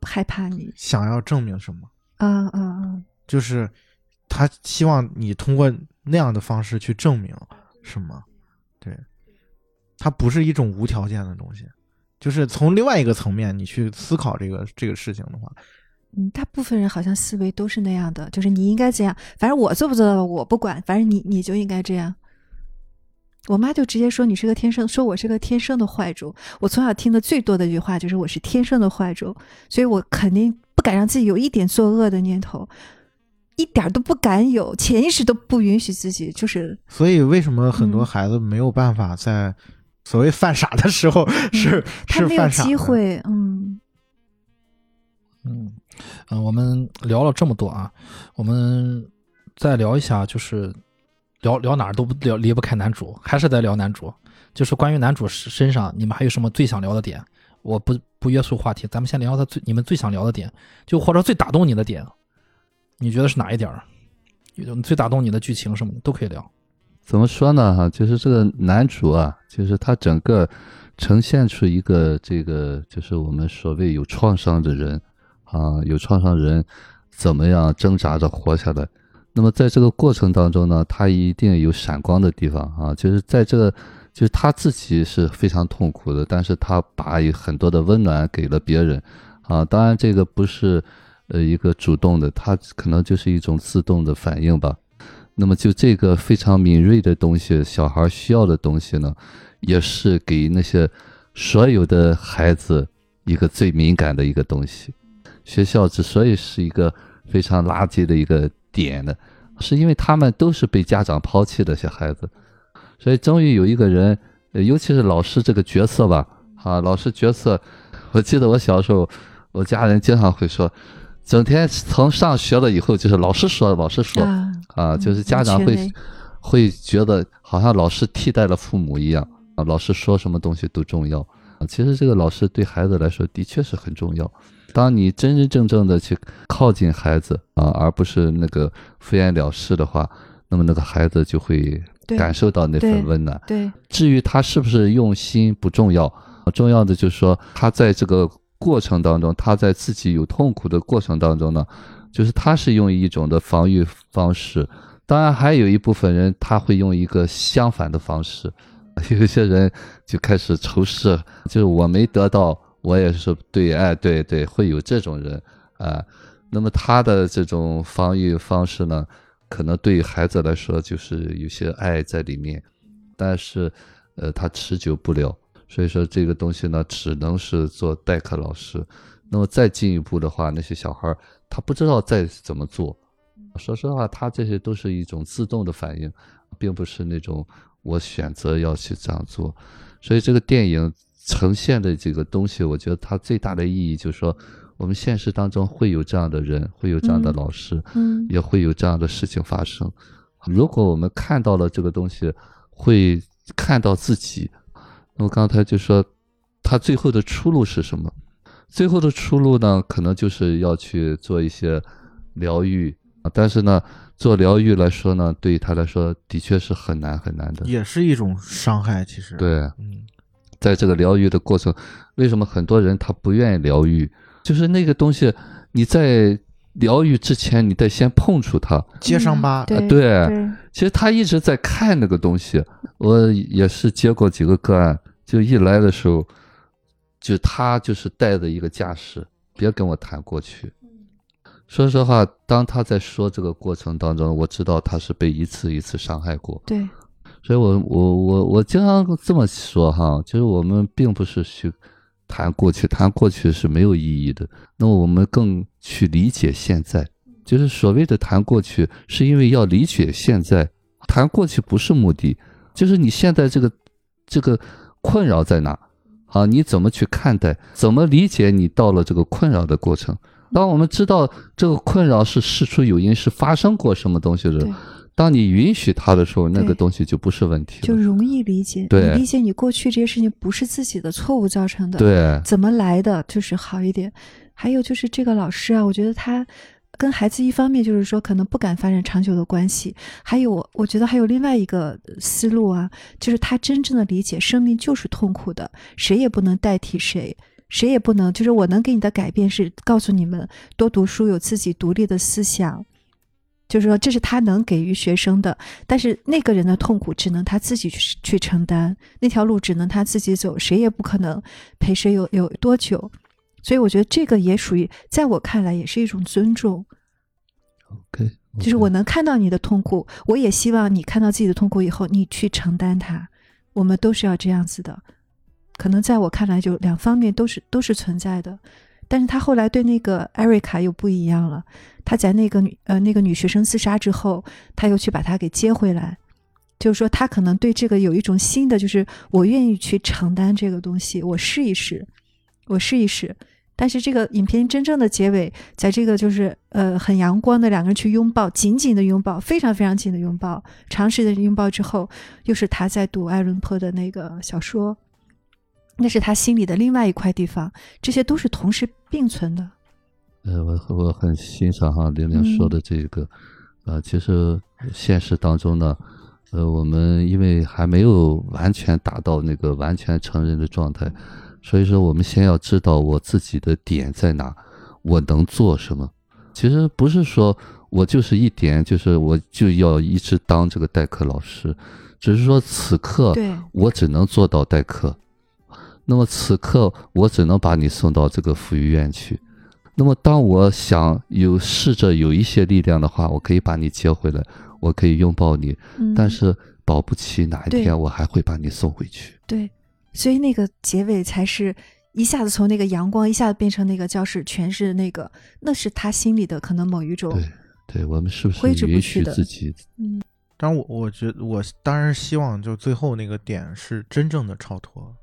害怕你想要证明什么？啊啊啊！就是他希望你通过那样的方式去证明什么？对，他不是一种无条件的东西。就是从另外一个层面，你去思考这个这个事情的话，嗯，大部分人好像思维都是那样的，就是你应该这样，反正我做不做到我不管，反正你你就应该这样。我妈就直接说你是个天生，说我是个天生的坏种。我从小听的最多的一句话就是我是天生的坏种，所以我肯定不敢让自己有一点作恶的念头，一点都不敢有，潜意识都不允许自己。就是，所以为什么很多孩子没有办法在。所谓犯傻的时候 是是犯傻，机会，嗯嗯嗯，我们聊了这么多啊，我们再聊一下，就是聊聊哪儿都不聊离不开男主，还是在聊男主，就是关于男主身上，你们还有什么最想聊的点？我不不约束话题，咱们先聊他最你们最想聊的点，就或者最打动你的点，你觉得是哪一点？最打动你的剧情什么的都可以聊。怎么说呢？哈，就是这个男主啊，就是他整个呈现出一个这个，就是我们所谓有创伤的人啊，有创伤人怎么样挣扎着活下来。那么在这个过程当中呢，他一定有闪光的地方啊，就是在这个，就是他自己是非常痛苦的，但是他把很多的温暖给了别人啊。当然，这个不是呃一个主动的，他可能就是一种自动的反应吧。那么，就这个非常敏锐的东西，小孩需要的东西呢，也是给那些所有的孩子一个最敏感的一个东西。学校之所以是一个非常垃圾的一个点呢，是因为他们都是被家长抛弃的小孩子，所以终于有一个人，尤其是老师这个角色吧，啊，老师角色，我记得我小时候，我家人经常会说，整天从上学了以后就是老师说老师说啊，啊，就是家长会会觉得好像老师替代了父母一样啊，老师说什么东西都重要啊。其实这个老师对孩子来说的确是很重要。当你真真正正的去靠近孩子啊，而不是那个敷衍了事的话，那么那个孩子就会感受到那份温暖。对至于他是不是用心不重要，重要的就是说他在这个过程当中，他在自己有痛苦的过程当中呢，就是他是用一种的防御方式。当然，还有一部分人他会用一个相反的方式，有些人就开始仇视，就是我没得到，我也是对，哎，对对，会有这种人啊、那么他的这种防御方式呢，可能对于孩子来说就是有些爱在里面，但是呃，他持久不了。所以说这个东西呢，只能是做代课老师。那么再进一步的话，那些小孩儿他不知道再怎么做。说实话，他这些都是一种自动的反应，并不是那种我选择要去这样做。所以这个电影呈现的这个东西，我觉得它最大的意义就是说，我们现实当中会有这样的人，会有这样的嗯老师，嗯也会有这样的事情发生。如果我们看到了这个东西，会看到自己。那么刚才就说，他最后的出路是什么？最后的出路呢，可能就是要去做一些疗愈啊。但是呢，做疗愈来说呢，对于他来说的确是很难很难的。也是一种伤害，其实。，对，嗯，在这个疗愈的过程，为什么很多人他不愿意疗愈？就是那个东西，你在疗愈之前，你得先碰触它。接伤疤，对啊对。对。其实他一直在看那个东西，我也是接过几个个案，就一来的时候，就他就是带着一个架势，别跟我谈过去。说实话，当他在说这个过程当中，我知道他是被一次一次伤害过，对。所以我我我我经常这么说哈，就是我们并不是去谈过去，谈过去是没有意义的。那么我们更去理解现在，就是所谓的谈过去，是因为要理解现在。谈过去不是目的，就是你现在这个这个困扰在哪啊？你怎么去看待？怎么理解你到了这个困扰的过程？当我们知道这个困扰是事出有因，是发生过什么东西的，当你允许他的时候，那个东西就不是问题了。就容易理解。对你理解你过去这些事情不是自己的错误造成的，对怎么来的，就是好一点。还有就是这个老师啊，我觉得他跟孩子一方面就是说可能不敢发展长久的关系，还有我我觉得还有另外一个思路啊，就是他真正的理解生命就是痛苦的，谁也不能代替谁。谁也不能，就是我能给你的改变是告诉你们多读书，有自己独立的思想，就是说这是他能给予学生的，但是那个人的痛苦只能他自己去去承担，那条路只能他自己走，谁也不可能陪谁有有多久。所以我觉得这个也属于，在我看来也是一种尊重，，OK，就是我能看到你的痛苦，我也希望你看到自己的痛苦以后，你去承担它。我们都是要这样子的，可能在我看来，就两方面都是都是存在的。但是他后来对那个艾瑞卡又不一样了，他在那个女呃那个女学生自杀之后，他又去把她给接回来，就是说他可能对这个有一种新的，就是我愿意去承担这个东西，我试一试，我试一试。但是这个影片真正的结尾，在这个就是呃很阳光的两个人去拥抱，紧紧的拥抱，非常非常紧的拥抱，长时间拥抱之后，又是他在读爱伦坡的那个小说，那是他心里的另外一块地方，这些都是同时并存的。呃，我我很欣赏哈玲玲说的这个，呃，其实现实当中呢，呃，我们因为还没有完全达到那个完全成人的状态，所以说我们先要知道我自己的点在哪，我能做什么。其实不是说我就是一点，就是我就要一直当这个代课老师，只是说此刻对我只能做到代课。那么此刻我只能把你送到这个福利院去。那么当我想有试着有一些力量的话，我可以把你接回来，我可以拥抱你，嗯，但是保不齐哪一天我还会把你送回去。对，所以那个结尾才是一下子从那个阳光一下子变成那个教室全是那个，那是他心里的可能某一种对对我们是不挥之是允许不去的自己？嗯，当然我我觉得我当然希望就最后那个点是真正的超脱，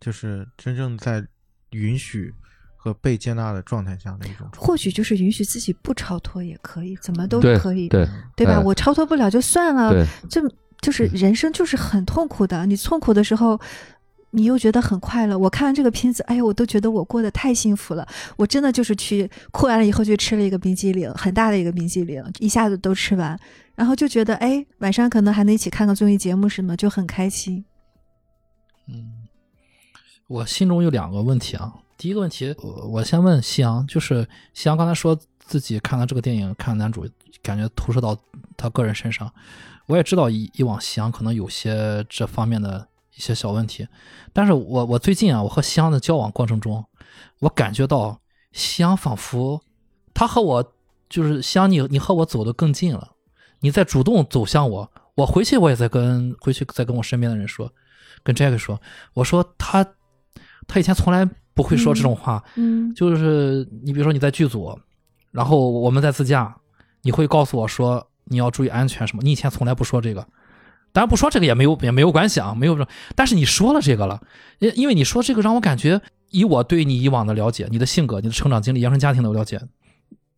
就是真正在允许和被接纳的状态下的一种。或许就是允许自己不超脱也可以，怎么都可以，对对吧？哎我超脱不了就算了，对，这就是人生就是很痛苦的。你痛苦的时候，你又觉得很快乐。我看完这个片子，哎呀，我都觉得我过得太幸福了。我真的就是去哭完了以后，就吃了一个冰激凌，很大的一个冰激凌，一下子都吃完，然后就觉得，哎，晚上可能还能一起看个综艺节目什么，就很开心。嗯，我心中有两个问题啊。第一个问题，我我先问夕阳，就是夕阳刚才说自己看了这个电影，看男主感觉投射到他个人身上。我也知道以以往夕阳可能有些这方面的一些小问题，但是我我最近啊，我和夕阳的交往过程中，我感觉到夕阳仿佛他和我就是夕阳你你和我走得更近了，你在主动走向我，我回去我也在跟回去再跟我身边的人说，跟 Jack 说，我说他他以前从来不会说这种话，嗯就是你比如说你在剧组，然后我们在自驾，你会告诉我说你要注意安全什么，你以前从来不说这个。当然不说这个也没有也没有关系啊，没有，但是你说了这个了，因因为你说这个让我感觉，以我对你以往的了解，你的性格、你的成长经历、原生家庭的了解，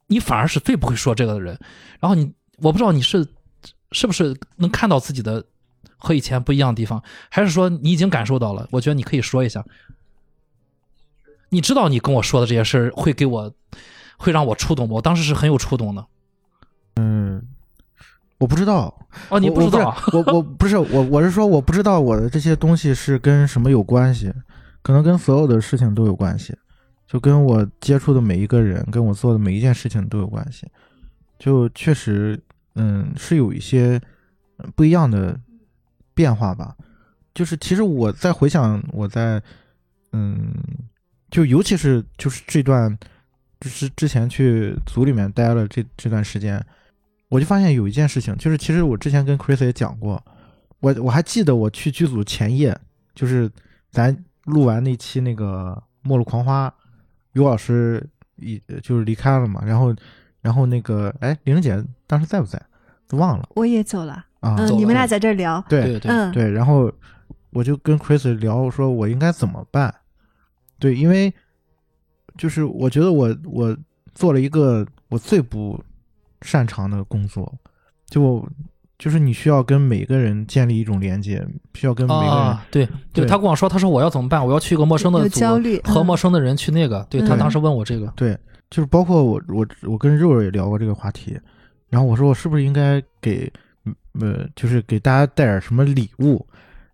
你反而是最不会说这个的人。然后你，我不知道你是是不是能看到自己的和以前不一样的地方，还是说你已经感受到了？我觉得你可以说一下。你知道你跟我说的这些事儿会给我，会让我触动吗？我当时是很有触动的。嗯我不知道，哦，你不知道啊？我我我 不是我我是说我不知道我的这些东西是跟什么有关系，可能跟所有的事情都有关系，就跟我接触的每一个人，跟我做的每一件事情都有关系，就确实嗯是有一些呃不一样的变化吧。就是其实我在回想我在嗯，就尤其是就是这段就是之前去组里面待了这这段时间。我就发现有一件事情，就是其实我之前跟 Chris 也讲过，我我还记得我去剧组前夜，就是咱录完那期那个《末路狂花》，于老师已就是离开了嘛，然后然后那个哎，玲姐当时在不在？都忘了我也走了，啊。嗯，你们俩在这儿聊，对对对，嗯，对，然后我就跟 Chris 聊，我说我应该怎么办？对，因为就是我觉得我我做了一个我最不擅长的工作，就就是你需要跟每个人建立一种连接，需要跟每个人、啊，对对他跟我说，他说我要怎么办？我要去一个陌生的组，焦虑和嗯陌生的人去那个。对他嗯当时问我这个，对，就是包括我我我跟肉肉也聊过这个话题，然后我说我是不是应该给呃就是给大家带点什么礼物，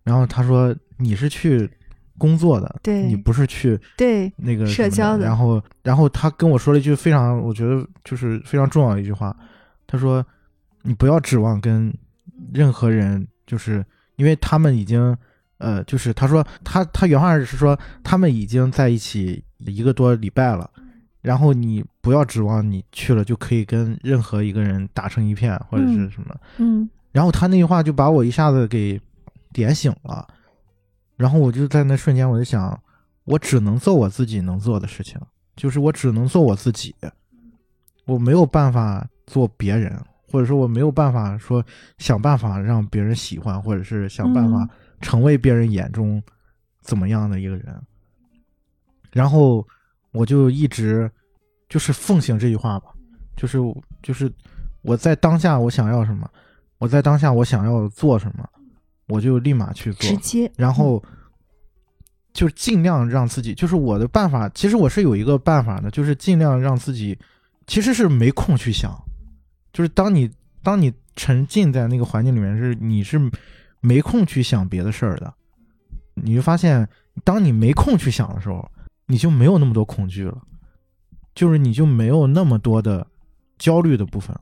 然后他说你是去工作的，对你不是去对，那个社交的然后然后他跟我说了一句非常我觉得就是非常重要的一句话，他说你不要指望跟任何人，就是因为他们已经。呃，就是他说他他原话是说他们已经在一起一个多礼拜了，然后你不要指望你去了就可以跟任何一个人打成一片或者是什么。嗯然后他那句话就把我一下子给点醒了，然后我就在那瞬间我就想，我只能做我自己能做的事情，就是我只能做我自己，我没有办法做别人，或者说我没有办法说想办法让别人喜欢，或者是想办法嗯成为别人眼中怎么样的一个人。然后我就一直就是奉行这句话吧，就是就是我在当下我想要什么，我在当下我想要做什么，我就立马去做直，接，然后就尽量让自己，就是我的办法，其实我是有一个办法的，就是尽量让自己其实是没空去想，就是当你当你沉浸在那个环境里面，是你是没空去想别的事儿的，你就发现，当你没空去想的时候，你就没有那么多恐惧了，就是你就没有那么多的焦虑的部分，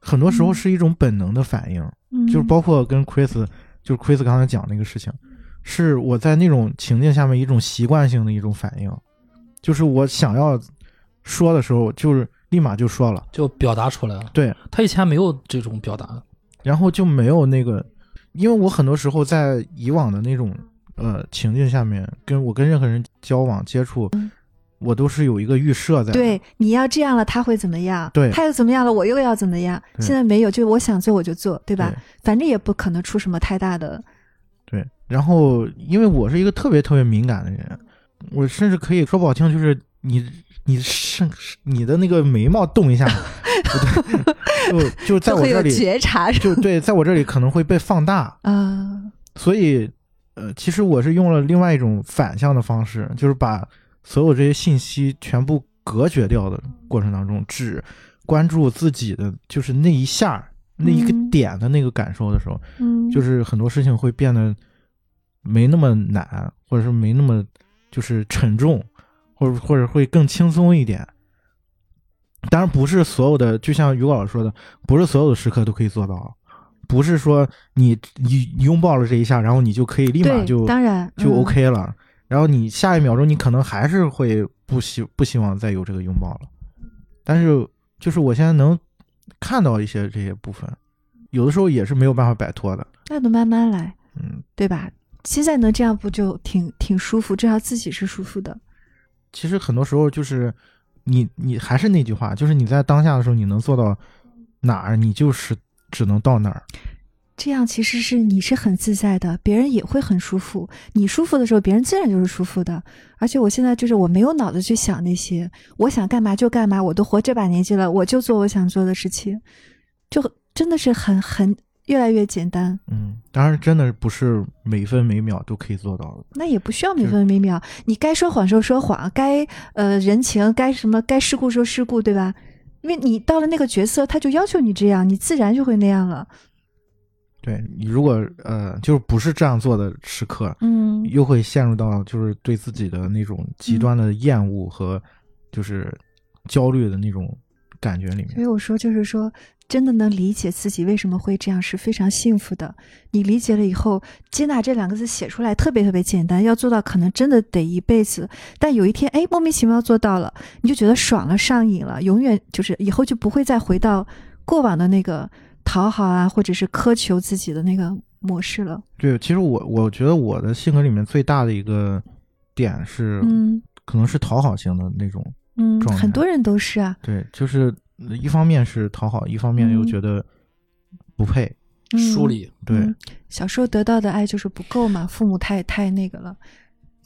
很多时候嗯。是一种本能的反应，嗯。就是包括跟 Chris，就是 Chris 刚才讲那个事情，是我在那种情境下面一种习惯性的一种反应，就是我想要说的时候，就是立马就说了，就表达出来了。对，他以前没有这种表达，然后就没有那个，因为我很多时候在以往的那种呃情境下面，跟我跟任何人交往接触嗯，我都是有一个预设在。对，你要这样了，他会怎么样？对他又怎么样了，我又要怎么样？现在没有，就我想做我就做，对吧？对反正也不可能出什么太大的。对，然后因为我是一个特别特别敏感的人，我甚至可以说不好听，就是你你是你的那个眉毛动一下，就就在我这里，觉察就对，在我这里可能会被放大，啊，所以呃，其实我是用了另外一种反向的方式，就是把所有这些信息全部隔绝掉的过程当中，只关注自己的就是那一下儿那一个嗯。点的那个感受的时候，嗯，就是很多事情会变得没那么难，或者是没那么就是沉重，或者或者会更轻松一点。当然不是所有的，就像于老师说的，不是所有的时刻都可以做到，不是说你你你拥抱了这一下，然后你就可以立马，就当然就嗯。OK 了，然后你下一秒钟你可能还是会不希不希望再有这个拥抱了，但是就是我现在能看到一些这些部分，有的时候也是没有办法摆脱的，那就慢慢来，嗯。对吧？现在能这样不就挺挺舒服？至少自己是舒服的。其实很多时候就是你你还是那句话，就是你在当下的时候，你能做到哪儿，你就是只能到哪儿。这样其实是你是很自在的，别人也会很舒服。你舒服的时候，别人自然就是舒服的。而且我现在就是我没有脑子去想那些，我想干嘛就干嘛。我都活这把年纪了，我就做我想做的事情，就真的是很很越来越简单。嗯，当然真的不是每分每秒都可以做到的。那也不需要每分每秒，你该说谎时候说谎，该呃人情该什么该事故说事故，对吧？因为你到了那个角色，他就要求你这样，你自然就会那样了。对你如果呃就是不是这样做的时刻，嗯又会陷入到就是对自己的那种极端的厌恶和就是焦虑的那种感觉里面。所以我说，就是说，真的能理解自己为什么会这样，是非常幸福的。你理解了以后，接纳这两个字写出来特别特别简单，要做到可能真的得一辈子。但有一天，哎，莫名其妙做到了，你就觉得爽了、上瘾了，永远就是以后就不会再回到过往的那个讨好啊，或者是苛求自己的那个模式了。对，其实我我觉得我的性格里面最大的一个点是，嗯可能是讨好型的那种。嗯，状态很多人都是啊。对，就是一方面是讨好，一方面又嗯觉得不配。嗯梳理。对，嗯小时候得到的爱就是不够嘛，父母太太那个了。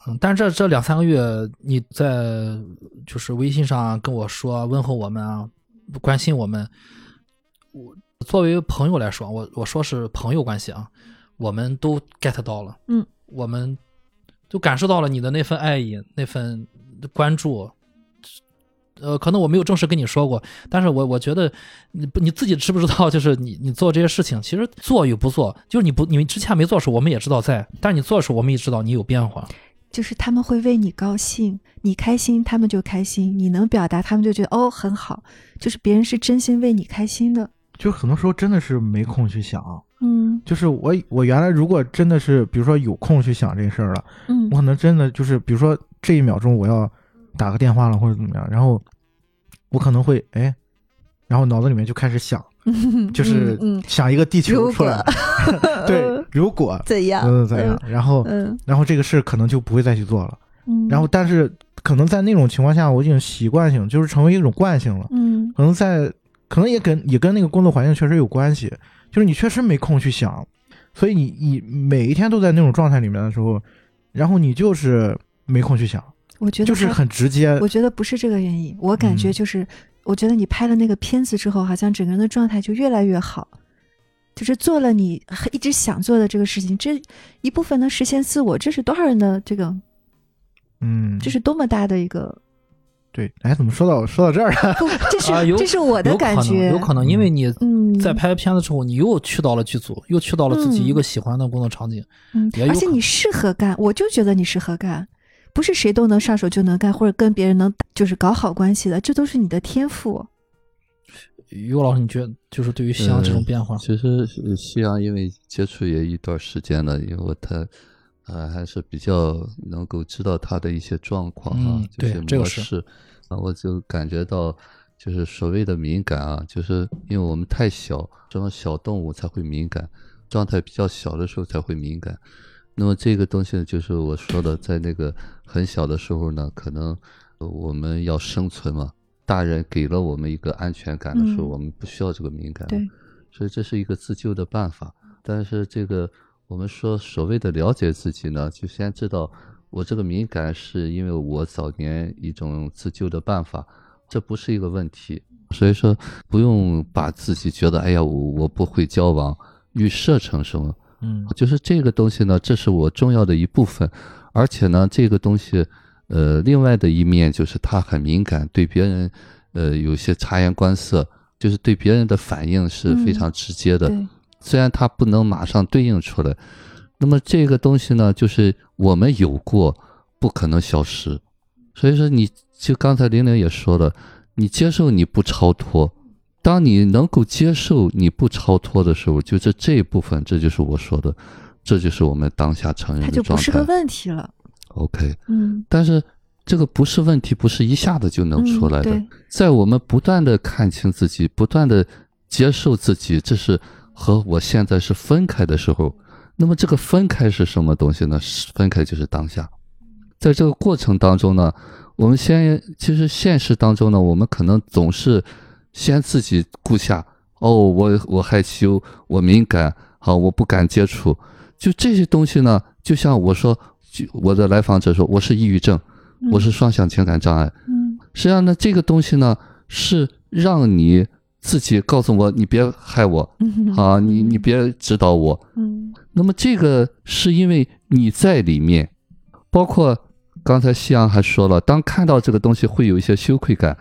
嗯，但是这这两三个月你在就是微信上跟我说问候我们啊，关心我们，我作为朋友来说，我我说是朋友关系啊，我们都 get 到了，嗯，我们就感受到了你的那份爱意，那份关注。呃，可能我没有正式跟你说过，但是我我觉得你不你自己知不知道，就是你你做这些事情，其实做与不做，就是你不你之前没做的时候，我们也知道在，但是你做的时候，我们也知道你有变化。就是他们会为你高兴，你开心，他们就开心；你能表达，他们就觉得哦很好。就是别人是真心为你开心的。就很多时候真的是没空去想。嗯就是我我原来如果真的是比如说有空去想这事儿了，嗯我可能真的就是比如说这一秒钟我要打个电话了或者怎么样，然后我可能会哎，然后脑子里面就开始想，嗯，就是嗯，想一个地球出来，对，如果 怎样怎样，然后嗯然后这个事可能就不会再去做了。嗯，然后但是可能在那种情况下，我已经习惯性就是成为一种惯性了。嗯可能在可能也跟也跟那个工作环境确实有关系，就是你确实没空去想，所以你你每一天都在那种状态里面的时候，然后你就是没空去想，我觉得就是很直接。我觉得不是这个原因，我感觉嗯。就是，我觉得你拍了那个片子之后，好像整个人的状态就越来越好，就是做了你一直想做的这个事情，这一部分能实现自我，这是多少人的这个，嗯，这是多么大的一个，对。哎，怎么说到说到这儿了？不，这是、啊这是我的有可能，感觉，有可能，因为你嗯，在拍片子之后，你又去到了剧组，又去到了自己嗯一个喜欢的工作场景。嗯而且你适合干，我就觉得你适合干，不是谁都能上手就能干，或者跟别人能就是搞好关系的，这都是你的天赋。于老师，你觉得就是对于西洋这种变化，其实是西洋因为接触也一段时间了，因为他呃还是比较能够知道他的一些状况啊，嗯就是模式啊，我就感觉到就是所谓的敏感啊，就是因为我们太小，这种小动物才会敏感，状态比较小的时候才会敏感。那么这个东西呢，就是我说的，在那个很小的时候呢，可能我们要生存嘛，大人给了我们一个安全感的时候，嗯我们不需要这个敏感。对，所以这是一个自救的办法。但是这个我们说所谓的了解自己呢，就先知道我这个敏感是因为我早年一种自救的办法，这不是一个问题。所以说不用把自己觉得哎呀我我不会交往预设成什么，嗯就是这个东西呢，这是我重要的一部分，而且呢，这个东西，呃，另外的一面就是他很敏感，对别人，呃，有些察言观色，就是对别人的反应是非常直接的。对，虽然它不能马上对应出来，那么这个东西呢，就是我们有过，不可能消失。所以说，你就刚才玲玲也说了，你接受你不超脱，当你能够接受你不超脱的时候，就这这一部分，这就是我说的，这就是我们当下成人它的状就不是个。问题了。OK，嗯，但是这个不是问题，不是一下子就能出来的。嗯在我们不断的看清自己，不断的接受自己，这是和我现在是分开的时候。那么这个分开是什么东西呢？是分开就是当下。在这个过程当中呢，我们先其实现实当中呢，我们可能总是先自己顾下。哦，我我害羞，我敏感，好，我不敢接触。就这些东西呢，就像我说，就我的来访者说，我是抑郁症，我是双向情感障碍。嗯实际上呢，这个东西呢，是让你自己告诉我，你别害我嗯啊，你你别指导我。嗯那么这个是因为你在里面，包括刚才夕阳还说了，当看到这个东西会有一些羞愧感，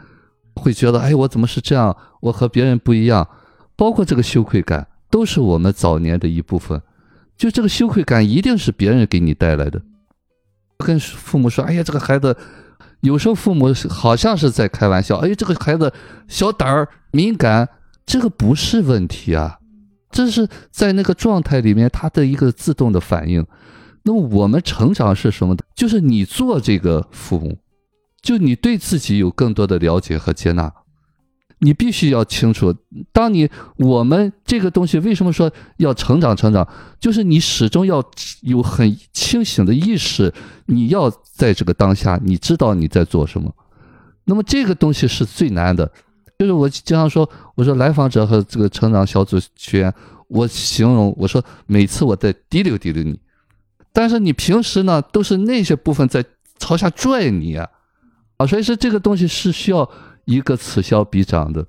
会觉得哎，我怎么是这样？我和别人不一样。包括这个羞愧感，都是我们早年的一部分。就这个羞愧感，一定是别人给你带来的。跟父母说，哎呀，这个孩子，有时候父母好像是在开玩笑，哎，这个孩子小胆儿、敏感，这个不是问题啊。这是在那个状态里面他的一个自动的反应。那么我们成长是什么？就是你做这个父母，就你对自己有更多的了解和接纳。你必须要清楚，当你我们这个东西为什么说要成长成长，就是你始终要有很清醒的意识，你要在这个当下，你知道你在做什么。那么这个东西是最难的。就是我经常说，我说来访者和这个成长小组学员，我形容我说每次我在提溜提溜你，但是你平时呢都是那些部分在朝下拽你啊，啊，所以说这个东西是需要一个此消彼长的。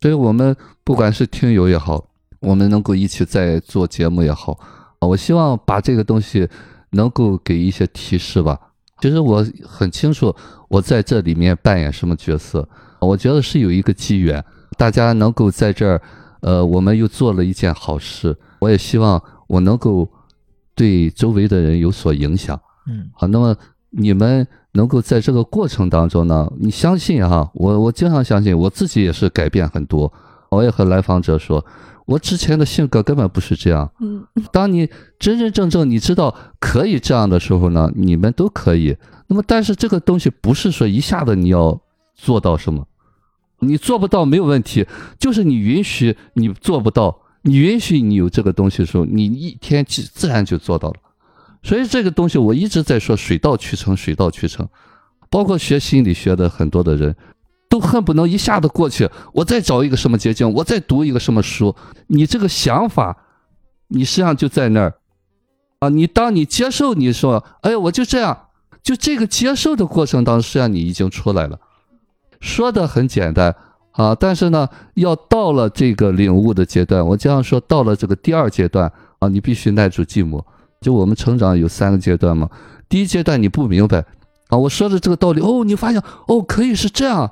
所以我们不管是听友也好，我们能够一起在做节目也好，啊，我希望把这个东西能够给一些提示吧。其实我很清楚我在这里面扮演什么角色。我觉得是有一个机缘，大家能够在这儿，呃，我们又做了一件好事。我也希望我能够对周围的人有所影响。嗯好，那么你们能够在这个过程当中呢，你相信哈，我我经常相信，我自己也是改变很多。我也和来访者说，我之前的性格根本不是这样。嗯当你真真正正你知道可以这样的时候呢，你们都可以。那么，但是这个东西不是说一下子你要做到什么，你做不到没有问题，就是你允许你做不到，你允许你有这个东西的时候，你一天自自然就做到了。所以这个东西我一直在说水到渠成，水到渠成。包括学心理学的很多的人，都恨不能一下子过去，我再找一个什么捷径，我再读一个什么书。你这个想法，你实际上就在那儿啊。你当你接受你说，哎，我就这样，就这个接受的过程当中，实际上你已经出来了。说的很简单啊，但是呢，要到了这个领悟的阶段，我经常说，到了这个第二阶段啊，你必须耐住寂寞。就我们成长有三个阶段嘛，第一阶段你不明白啊，我说的这个道理哦，你发现哦可以是这样，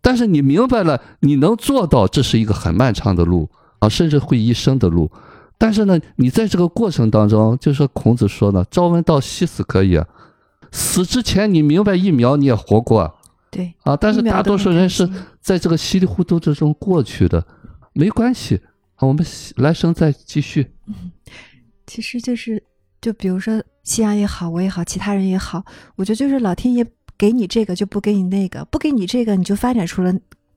但是你明白了，你能做到，这是一个很漫长的路啊，甚至会一生的路。但是呢，你在这个过程当中，就说孔子说呢，朝闻道，夕死可以啊，死之前你明白一秒你也活过啊。对，啊，但是大多数人是在这个稀里糊涂之中过去的，没关系，啊，我们来生再继续。其实就是，就比如说西安也好，我也好，其他人也好，我觉得就是老天爷给你这个就不给你那个，不给你这个你就发展出了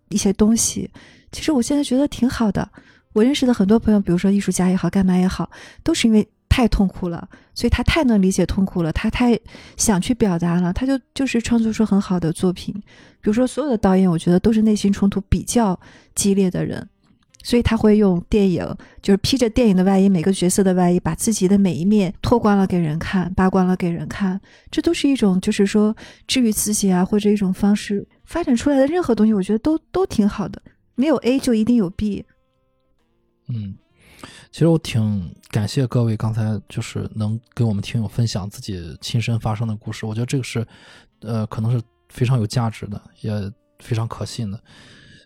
一些东西。其实我现在觉得挺好的。我认识的很多朋友，比如说艺术家也好，干嘛也好，都是因为太痛苦了，所以他太能理解痛苦了，他太想去表达了，他就就是创作出很好的作品。比如说，所有的导演，我觉得都是内心冲突比较激烈的人，所以他会用电影，就是披着电影的外衣，每个角色的外衣，把自己的每一面脱光了给人看，扒光了给人看，这都是一种就是说治愈自己啊，或者一种方式发展出来的任何东西，我觉得都都挺好的。没有 A 就一定有 B。嗯，其实我挺感谢各位刚才就是能给我们听友分享自己亲身发生的故事，我觉得这个是，呃，可能是非常有价值的，也非常可信的。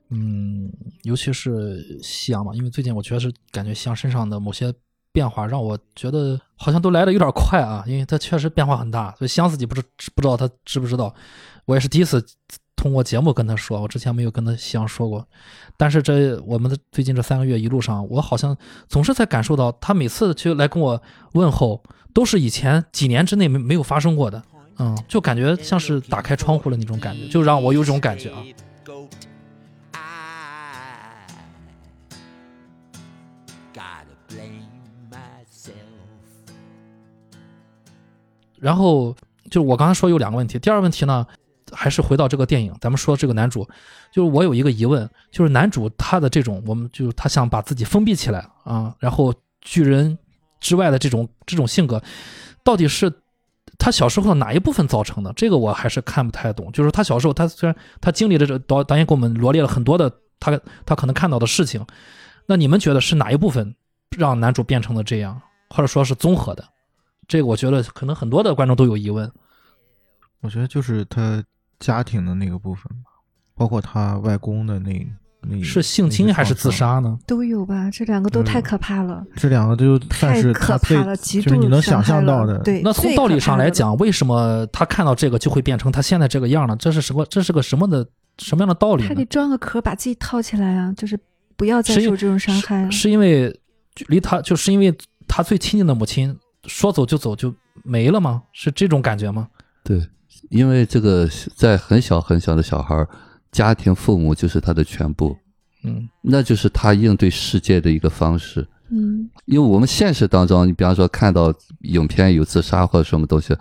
嗯，尤其是夕阳嘛，因为最近我确实感觉夕阳身上的某些变化，让我觉得好像都来的有点快啊，因为他确实变化很大，所以夕阳自己不知不知道他知不知道，我也是第一次。通过节目跟他说，我之前没有跟他夕阳说过，但是这我们的最近这三个月一路上，我好像总是在感受到他每次去来跟我问候，都是以前几年之内没没有发生过的，嗯，就感觉像是打开窗户的那种感觉，就让我有种感觉啊。然后就是我刚才说有两个问题，第二个问题呢？还是回到这个电影，咱们说这个男主，就是我有一个疑问，就是男主他的这种，我们就是他想把自己封闭起来啊，然后拒人之外的这种这种性格，到底是他小时候哪一部分造成的？这个我还是看不太懂。就是他小时候，他虽然他经历了这导导演给我们罗列了很多的他他可能看到的事情，那你们觉得是哪一部分让男主变成了这样，或者说是综合的？这个我觉得可能很多的观众都有疑问。我觉得就是他。家庭的那个部分吧，包括他外公的那那是性侵还是自杀呢？都有吧，这两个都太可怕了。这两个就算是可怕了，极度你能想象到的。对，那从道理上来讲，为什么他看到这个就会变成他现在这个样呢？这是什么？这是个什么的什么样的道理？他得装个壳把自己套起来啊，就是不要再受这种伤害啊。是因为离他就是因为他最亲近的母亲说走就走就没了吗？是这种感觉吗？对。因为这个在很小很小的小孩家庭父母就是他的全部，嗯，那就是他应对世界的一个方式，嗯，因为我们现实当中，你比方说看到影片有自杀或者什么东西，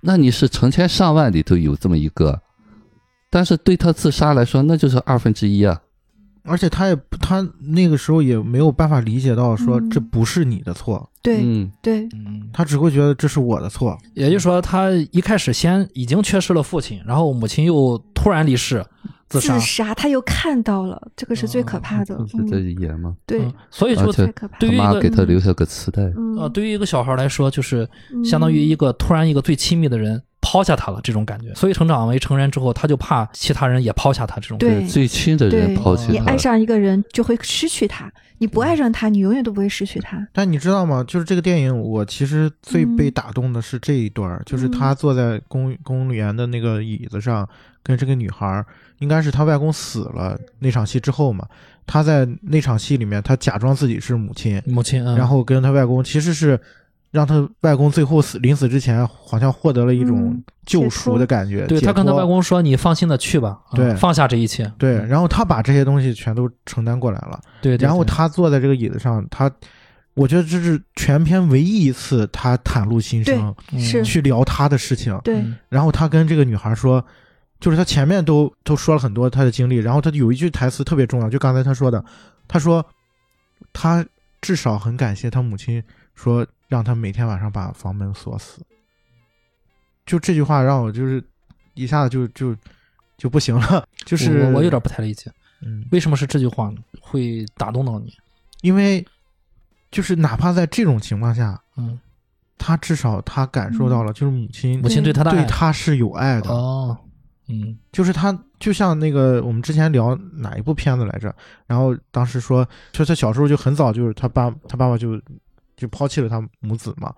那你是成千上万里头有这么一个，但是对他自杀来说，那就是二分之一啊。而且他也他那个时候也没有办法理解到说这不是你的错，对，嗯，对，他只会觉得这是我的错。也就是说，他一开始先已经缺失了父亲，然后母亲又突然离世，自杀，自杀他又看到了，这个是最可怕的。这演吗？对，所以就太可怕。对于一个给他留下个磁带，呃，对于一个小孩来说，就是相当于一个突然一个最亲密的人。抛下他了，这种感觉。所以成长为成人之后，他就怕其他人也抛下他。这种对最亲的人抛弃他。你爱上一个人就会失去他，你不爱上他，你永远都不会失去他。但你知道吗？就是这个电影，我其实最被打动的是这一段，就是他坐在公公园的那个椅子上，跟这个女孩，应该是他外公死了那场戏之后嘛。他在那场戏里面，他假装自己是母亲，母亲，然后跟他外公其实是。让他外公最后死临死之前，好像获得了一种救赎的感觉。对他跟他外公说：“你放心的去吧，对，放下这一切。”对，然后他把这些东西全都承担过来了。对，然后他坐在这个椅子上，他，我觉得这是全篇唯一一次他袒露心声，是去聊他的事情。对，然后他跟这个女孩说，就是他前面都都说了很多他的经历，然后他有一句台词特别重要，就刚才他说的，他说他至少很感谢他母亲说。让他每天晚上把房门锁死，就这句话让我就是一下子就就就不行了。就是我我有点不太理解，嗯，为什么是这句话呢？会打动到你？因为就是哪怕在这种情况下，嗯，他至少他感受到了，就是母亲母亲对他的对他是有爱的哦，嗯，就是他就像那个我们之前聊哪一部片子来着？然后当时说，说他小时候就很早就是他爸他爸爸就。就抛弃了他母子嘛，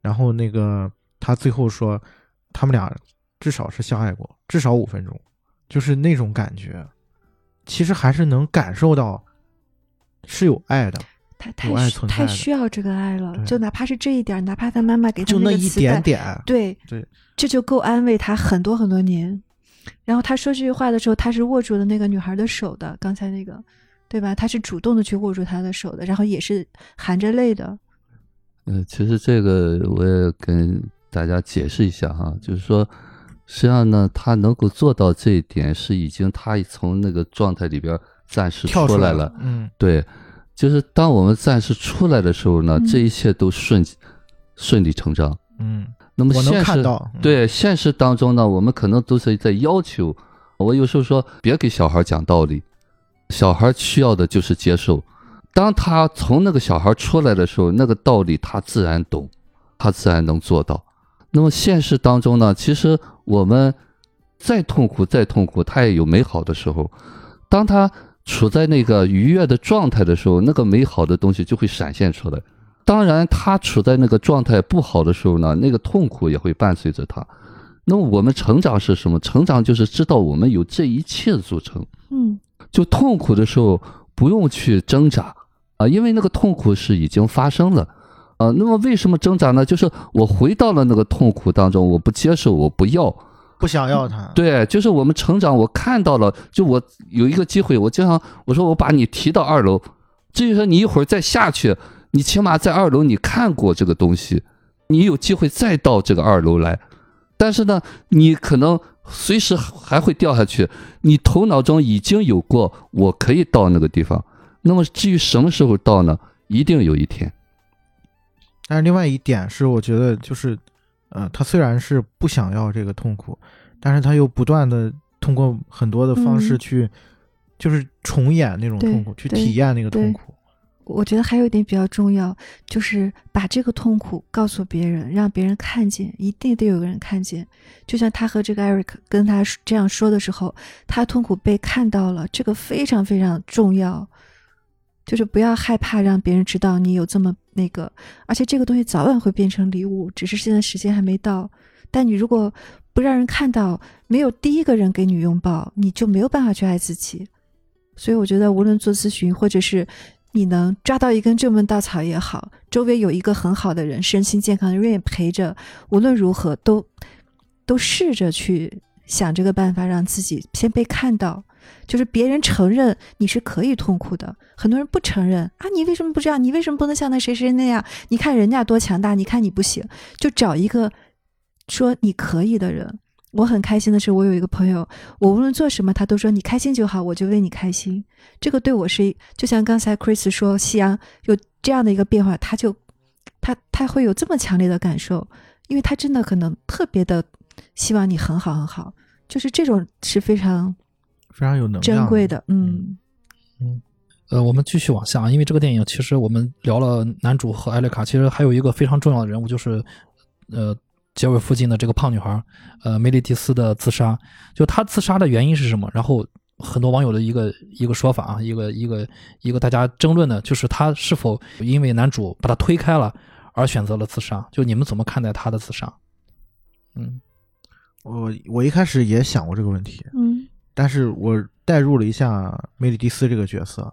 然后那个他最后说，他们俩至少是相爱过，至少五分钟，就是那种感觉，其实还是能感受到是有爱的，太太太需要这个爱了，就哪怕是这一点，哪怕他妈妈给他就那一点点，对对，这就够安慰他很多很多年。然后他说这句话的时候，他是握住了那个女孩的手的，刚才那个。对吧？他是主动的去握住他的手的，然后也是含着泪的。呃，其实这个我也跟大家解释一下哈，就是说，实际上呢，他能够做到这一点，是已经他从那个状态里边暂时出来了，嗯对，就是当我们暂时出来的时候呢，嗯这一切都顺顺理成章。嗯，那么现实看到，嗯，对现实当中呢，我们可能都是在要求。我有时候说，别给小孩讲道理，小孩需要的就是接受。当他从那个小孩出来的时候，那个道理他自然懂，他自然能做到。那么现实当中呢，其实我们再痛苦再痛苦，他也有美好的时候。当他处在那个愉悦的状态的时候，那个美好的东西就会闪现出来。当然，他处在那个状态不好的时候呢，那个痛苦也会伴随着他。那么我们成长是什么？成长就是知道我们有这一切组成。嗯就痛苦的时候不用去挣扎啊，因为那个痛苦是已经发生了啊。那么为什么挣扎呢？就是我回到了那个痛苦当中，我不接受，我不要。不想要它，对，就是我们成长，我看到了，就我有一个机会，我经常我说我把你提到二楼，至于说你一会儿再下去，你起码在二楼你看过这个东西，你有机会再到这个二楼来，但是呢，你可能随时还会掉下去，你头脑中已经有过我可以到那个地方，那么至于什么时候到呢？一定有一天。但是另外一点是，我觉得就是，呃，他虽然是不想要这个痛苦，但是他又不断的通过很多的方式嗯去，就是重演那种痛苦，去体验那个痛对苦。我觉得还有一点比较重要，就是把这个痛苦告诉别人，让别人看见，一定得有个人看见。就像他和这个 Eric 跟他这样说的时候，他痛苦被看到了，这个非常非常重要。就是不要害怕让别人知道你有这么那个，而且这个东西早晚会变成礼物，只是现在时间还没到。但你如果不让人看到，没有第一个人给你拥抱，你就没有办法去爱自己。所以我觉得，无论做咨询，或者是你能抓到一根救命稻草也好，周围有一个很好的人，身心健康的人陪着，无论如何都都试着去想这个办法，让自己先被看到。就是别人承认你是可以痛苦的，很多人不承认啊，你为什么不这样？你为什么不能像那谁谁那样？你看人家多强大，你看你不行，就找一个说你可以的人。我很开心的是，我有一个朋友，我无论做什么，他都说你开心就好，我就为你开心。这个对我是，就像刚才 Chris 说，夕阳有这样的一个变化，他就他他会有这么强烈的感受，因为他真的可能特别的希望你很好很好，就是这种是非常非常有能量珍贵的，嗯嗯。呃，我们继续往下，因为这个电影其实我们聊了男主和艾丽卡，其实还有一个非常重要的人物，就是呃结尾附近的这个胖女孩，呃梅丽蒂斯的自杀。就她自杀的原因是什么？然后很多网友的一个一个说法啊，一个一个一个大家争论的，就是她是否因为男主把她推开了而选择了自杀？就你们怎么看待她的自杀？嗯我我一开始也想过这个问题，嗯但是我代入了一下梅里蒂斯这个角色，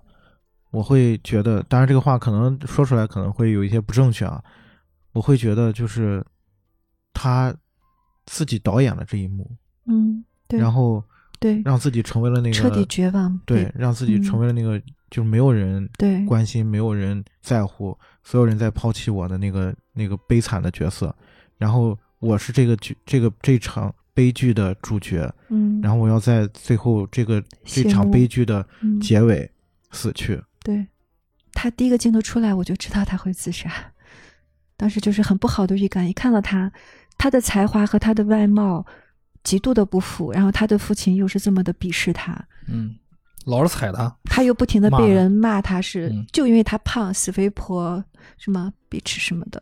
我会觉得，当然这个话可能说出来可能会有一些不正确啊，我会觉得就是他自己导演了这一幕，嗯，对，然后对。让自己成为了那个彻底绝望，对，让自己成为了那个、就是没有人对。关心，没有人在乎，所有人在抛弃我的那个那个悲惨的角色，然后我是这个剧这个这场悲剧的主角，嗯，然后我要在最后这个这场悲剧的嗯结尾死去。对，他第一个镜头出来，我就知道他会自杀，当时就是很不好的预感。一看到他，他的才华和他的外貌极度的不符，然后他的父亲又是这么的鄙视他，嗯，老是踩他。他又不停的被人骂他是嗯就因为他胖死肥婆什么 bitch 什么的，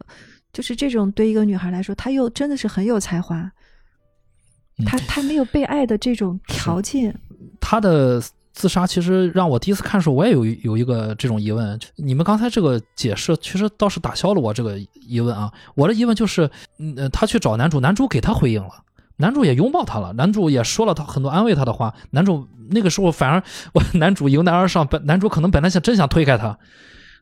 就是这种对一个女孩来说，她又真的是很有才华，嗯她她没有被爱的这种条件，他的自杀其实让我第一次看的时候，我也有有一个这种疑问。你们刚才这个解释，其实倒是打消了我这个疑问啊。我的疑问就是，嗯，呃他去找男主，男主给他回应了，男主也拥抱他了，男主也说了他很多安慰他的话。男主那个时候反而我男主迎难而上，本男主可能本来想真想推开他，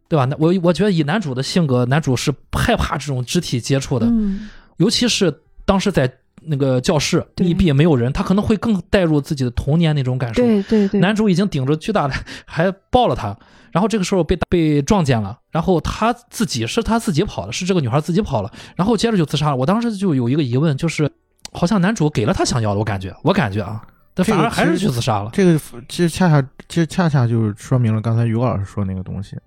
对吧？那我我觉得以男主的性格，男主是害怕这种肢体接触的。嗯尤其是当时在那个教室对密闭没有人，他可能会更带入自己的童年那种感受。对对对，男主已经顶着巨大的，还抱了她，然后这个时候被被撞见了，然后他自己是他自己跑的，是这个女孩自己跑了，然后接着就自杀了。我当时就有一个疑问，就是好像男主给了他想要的，我感觉，我感觉啊，但反而还是去自杀了。这个其实恰恰其实恰恰就是说明了刚才于老师说那个东西，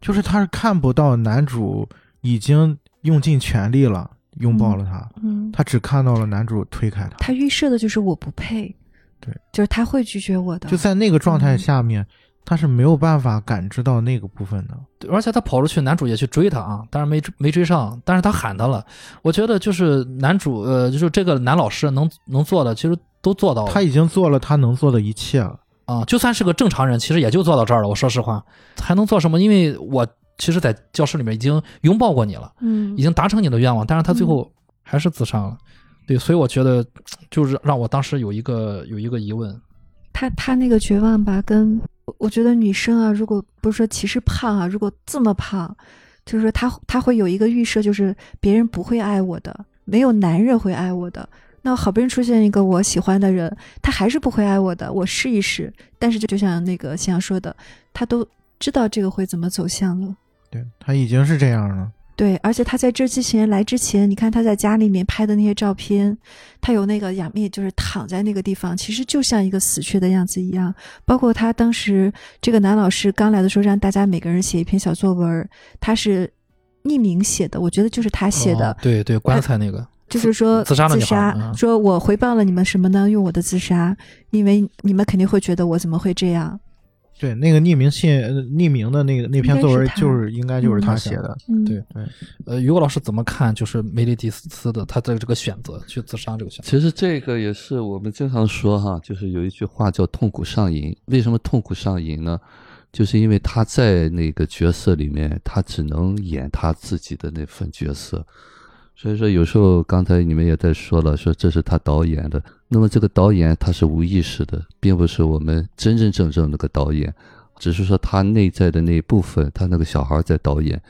就是他是看不到男主已经用尽全力了，拥抱了他，嗯，他只看到了男主推开他。他预设的就是我不配，对，就是他会拒绝我的，就在那个状态嗯下面，他是没有办法感知到那个部分的。对而且他跑出去，男主也去追他啊，当然没追没追上，但是他喊他了。我觉得就是男主，呃，就是这个男老师能能做的，其实都做到了。他已经做了他能做的一切了。啊，就算是个正常人，其实也就做到这儿了。我说实话，还能做什么？因为我其实，在教室里面已经拥抱过你了，嗯已经达成你的愿望，但是他最后还是自杀了。对，所以我觉得就是让我当时有一个有一个疑问，他他那个绝望吧，跟我我觉得女生啊，如果不是说歧视胖啊，如果这么胖，就是说她她会有一个预设，就是别人不会爱我的，没有男人会爱我的。那好不容易出现一个我喜欢的人，他还是不会爱我的，我试一试。但是就就像那个夕阳说的，他都知道这个会怎么走向了。对他已经是这样了。对，而且他在这之前来之前，你看他在家里面拍的那些照片，他有那个仰面，就是躺在那个地方，其实就像一个死去的样子一样。包括他当时这个男老师刚来的时候，让大家每个人写一篇小作文，他是匿名写的，我觉得就是他写的，哦对对，棺材那个，就是说自杀自杀嗯说我回报了你们什么呢？用我的自杀，因为你们肯定会觉得我怎么会这样？对，那个匿名信、呃匿名的那个那篇作文，就是应该就是他嗯写的。嗯，对呃，于果老师怎么看？就是梅丽蒂斯的他的这个选择，去自杀这个选择。其实这个也是我们经常说哈，就是有一句话叫“痛苦上瘾”。为什么痛苦上瘾呢？就是因为他在那个角色里面，他只能演他自己的那份角色。所以说，有时候刚才你们也在说了，说这是他导演的。那么这个导演他是无意识的，并不是我们真真正正那个导演，只是说他内在的那一部分，他那个小孩在导演。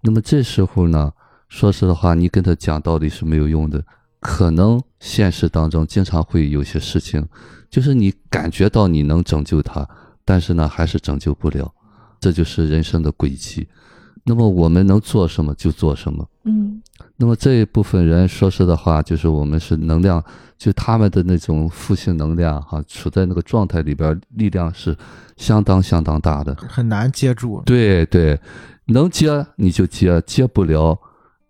那么这时候呢，说实话，你跟他讲道理是没有用的。可能现实当中经常会有些事情，就是你感觉到你能拯救他，但是呢，还是拯救不了。这就是人生的轨迹。那么我们能做什么就做什么。嗯那么这一部分人，说实的话，就是我们是能量，就他们的那种负性能量哈，处在那个状态里边，力量是相当相当大的。很难接住。对对，能接你就接，接不了，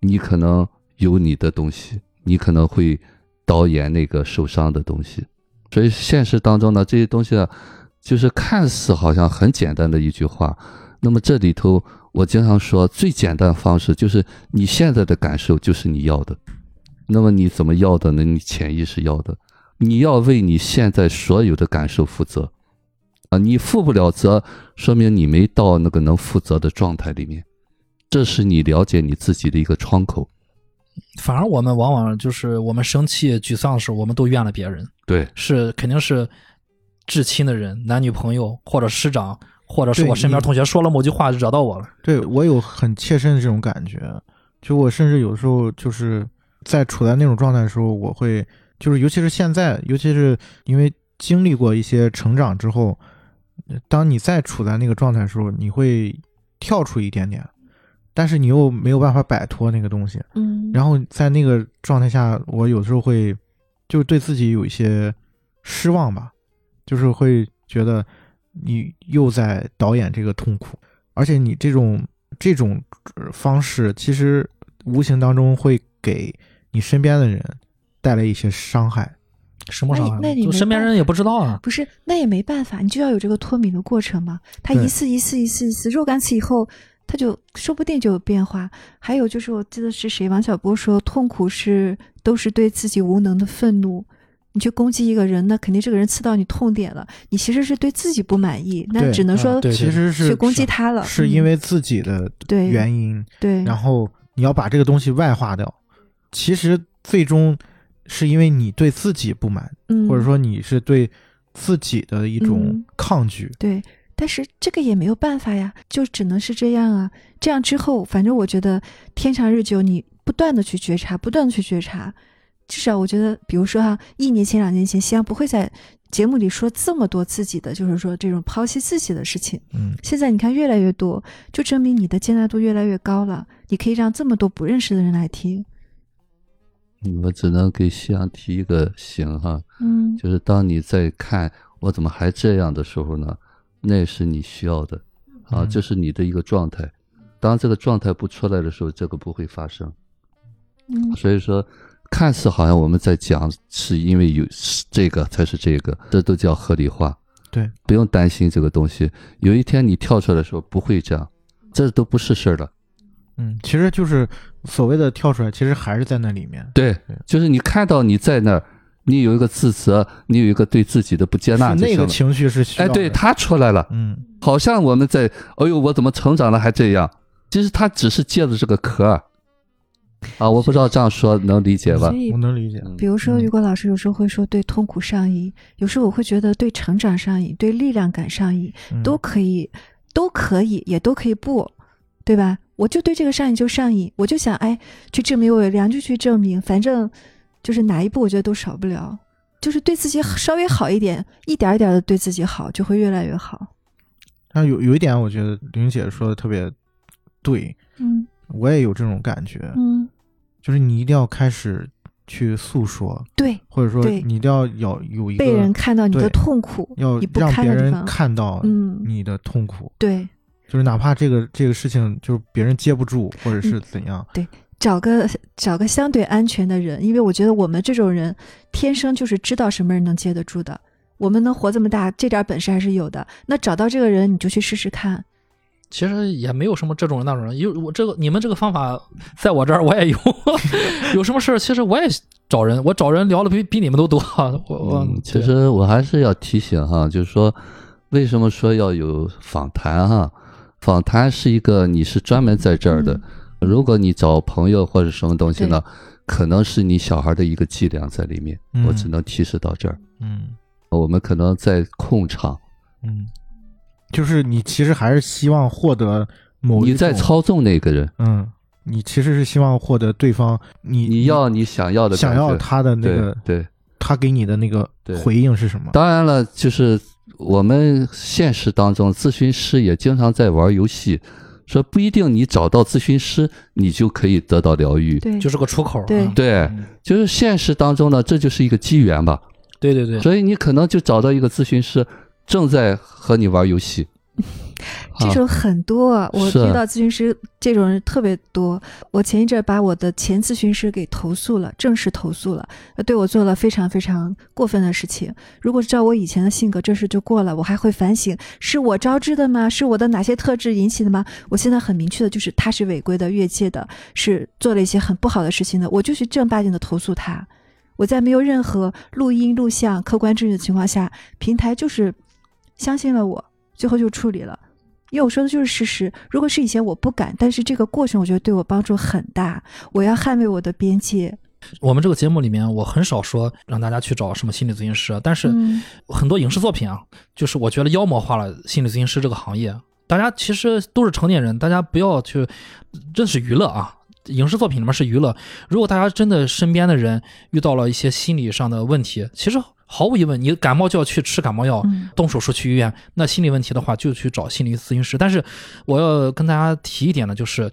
你可能有你的东西，你可能会导演那个受伤的东西。所以现实当中呢，这些东西啊，就是看似好像很简单的一句话，那么这里头我经常说，最简单的方式就是你现在的感受就是你要的，那么你怎么要的呢？你潜意识要的，你要为你现在所有的感受负责。啊，你负不了责，说明你没到那个能负责的状态里面，这是你了解你自己的一个窗口。反而我们往往就是我们生气、沮丧的时候，我们都怨了别人，对，是肯定是至亲的人，男女朋友或者师长，或者是我身边同学说了某句话惹到我了。对我有很切身的这种感觉，就我甚至有时候就是在处在那种状态的时候，我会就是尤其是现在，尤其是因为经历过一些成长之后，呃当你再处在那个状态的时候，你会跳出一点点，但是你又没有办法摆脱那个东西，嗯，然后在那个状态下，我有时候会就对自己有一些失望吧，就是会觉得你又在导演这个痛苦，而且你这种这种呃方式，其实无形当中会给你身边的人带来一些伤害。什么伤害？就那你那你没办身边人也不知道啊。不是，那也没办法，你就要有这个脱敏的过程嘛。他一次一次一次一次若干次以后，他就说不定就有变化。还有就是，我记得是谁，王小波说，痛苦是都是对自己无能的愤怒。你去攻击一个人，那肯定这个人刺到你痛点了，你其实是对自己不满意，那只能说对其实是去攻击他了。是因为自己的原因，对，然后你要把这个东西外化掉。其实最终是因为你对自己不满，嗯，或者说你是对自己的一种嗯抗拒。对，但是这个也没有办法呀，就只能是这样啊。这样之后，反正我觉得天长日久，你不断的去觉察，不断的去觉察，至少我觉得，比如说哈，一年前、两年前，西安不会在节目里说这么多自己的，就是说这种剖析自己的事情。嗯现在你看越来越多，就证明你的接纳度越来越高了。你可以让这么多不认识的人来听。嗯我只能给夕阳提一个醒哈，嗯就是当你在看我怎么还这样的时候呢，那是你需要的啊，嗯这是你的一个状态。当这个状态不出来的时候，这个不会发生。嗯所以说，看似好像我们在讲，是因为有是这个才是这个，这都叫合理化。对，不用担心这个东西。有一天你跳出来的时候，不会这样，这都不是事儿了。嗯，其实就是所谓的跳出来，其实还是在那里面。对对，就是你看到你在那儿，你有一个自责，你有一个对自己的不接纳那。个情绪是需要哎，对，他出来了，嗯好像我们在，哎呦，我怎么成长了还这样？其实他只是借着这个壳儿 啊，我不知道这样说能理解吧所？以我能理解。嗯比如说，嗯雨果老师有时候会说对痛苦上瘾，有时候我会觉得对成长上瘾、对力量感上瘾嗯都可以，都可以，也都可以不，对吧？我就对这个上瘾就上瘾，我就想哎，去证明我有良，就去证明，反正就是哪一步我觉得都少不了，就是对自己稍微好一点，一点一点的对自己好，就会越来越好。但有有一点，我觉得玲姐说的特别对，嗯我也有这种感觉，嗯，就是你一定要开始去诉说，对，或者说你一定要有有一个被人看到你的痛苦，要让别人看到嗯，你的痛苦，对。就是哪怕这个这个事情就是别人接不住，或者嗯是怎样，对找个找个相对安全的人，因为我觉得我们这种人天生就是知道什么人能接得住的。我们能活这么大，这点本事还是有的。那找到这个人，你就去试试看。其实也没有什么这种人那种人，有我这个你们这个方法，在我这儿我也有，有什么事儿其实我也找人，我找人聊的比比你们都多。我我、嗯，其实我还是要提醒哈，就是说，为什么说要有访谈哈？访谈是一个你是专门在这儿的，如果你找朋友或者什么东西呢，可能是你小孩的一个伎俩在里面。嗯我只能提示到这儿，嗯我们可能在控场，嗯，就是你其实还是希望获得某一你在操纵那个人，嗯，你其实是希望获得对方你你要你想要的想要他的那个对。他给你的那个对回应是什么？当然了，就是我们现实当中，咨询师也经常在玩游戏，说不一定你找到咨询师，你就可以得到疗愈。对，就是个出口。对啊对嗯就是现实当中呢，这就是一个机缘吧。对对对，所以你可能就找到一个咨询师，正在和你玩游戏。啊 这种很多，我遇到咨询师这种人特别多。我前一阵儿把我的前咨询师给投诉了，正式投诉了，呃对我做了非常非常过分的事情。如果是照我以前的性格，这事就过了，我还会反省，是我招致的吗？是我的哪些特质引起的吗？我现在很明确的就是他是违规的、越界的，是做了一些很不好的事情的，我就去正儿八经的投诉他。我在没有任何录音、录像、客观证据的情况下，平台就是相信了我，最后就处理了。因为我说的就是事实。如果是以前我不敢，但是这个过程我觉得对我帮助很大。我要捍卫我的边界。我们这个节目里面，我很少说让大家去找什么心理咨询师，但是嗯很多影视作品啊，就是我觉得妖魔化了心理咨询师这个行业。大家其实都是成年人，大家不要去，这是娱乐啊。影视作品里面是娱乐。如果大家真的身边的人遇到了一些心理上的问题，其实毫无疑问，你感冒就要去吃感冒药，嗯动手术去医院。那心理问题的话，就去找心理咨询师。但是我要跟大家提一点呢，就是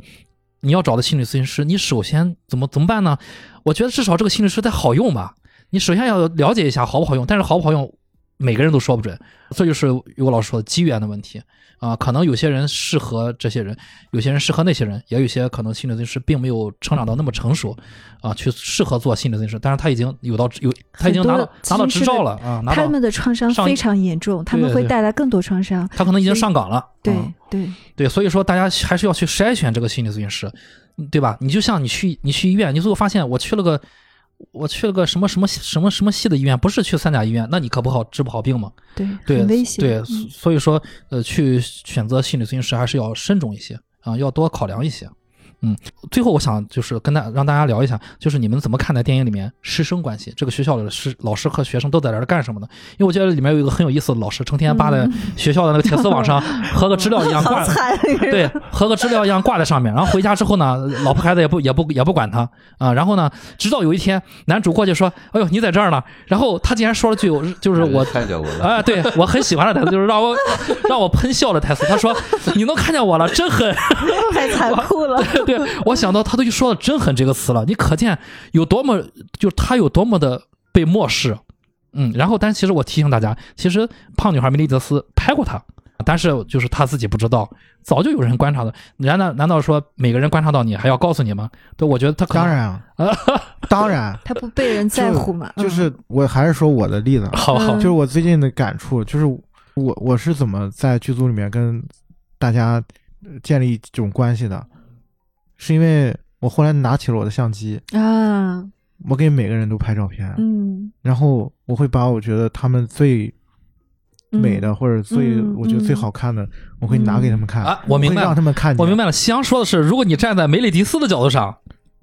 你要找的心理咨询师，你首先怎么怎么办呢？我觉得至少这个心理师得好用吧。你首先要了解一下好不好用，但是好不好用，每个人都说不准。这就是于果老师说的机缘的问题啊。可能有些人适合这些人，有些人适合那些人，也有些可能心理咨询师并没有成长到那么成熟啊，去适合做心理咨询师。但是他已经有到有，他已经拿到拿到执照了啊，拿到他们的创伤非常严重，他们会带来更多创伤。他可能已经上岗了。对啊对，对，所以说大家还是要去筛选这个心理咨询师，嗯对吧？你就像你去你去医院，你最后发现我去了个我去了个什么什么什么什么系的医院，不是去三甲医院，那你可不好治不好病嘛？对，对。对，所以说呃，去选择心理咨询师还是要慎重一些啊，要多考量一些。最后，我想就是跟大让大家聊一下，就是你们怎么看待电影里面师生关系？这个学校里的师老师和学生都在这儿干什么呢？因为我觉得里面有一个很有意思的老师，成天扒在嗯学校的那个铁丝网上，和个知了一样挂对，和个知了一样挂在上面。然后回家之后呢，老婆孩子也不也不 也不管他啊。然后呢，直到有一天，男主过去说：“哎呦，你在这儿呢。”然后他竟然说了句，就是我看见我了，啊，对 我很喜欢的台词，就是让我让我喷笑的台词。他说：“你能看见我了，真狠。”太残酷了。对，我想到他都说了“真狠”这个词了，你可见有多么，就是他有多么的被漠视。嗯，然后，但其实我提醒大家，其实胖女孩梅丽德斯拍过他，但是就是他自己不知道，早就有人观察的。难道难道说每个人观察到你还要告诉你吗？对，我觉得他可能当然啊，当然，他不被人在乎嘛？嗯就是我还是说我的例子啊，好好嗯就是我最近的感触，就是我我是怎么在剧组里面跟大家呃建立这种关系的，是因为我后来拿起了我的相机，啊，我给每个人都拍照片，嗯，然后我会把我觉得他们最嗯美的、或者最、嗯我觉得最好看的，我会拿给他们看啊我明白让他们看。我明白了。夕阳说的是，如果你站在梅里迪斯的角度上，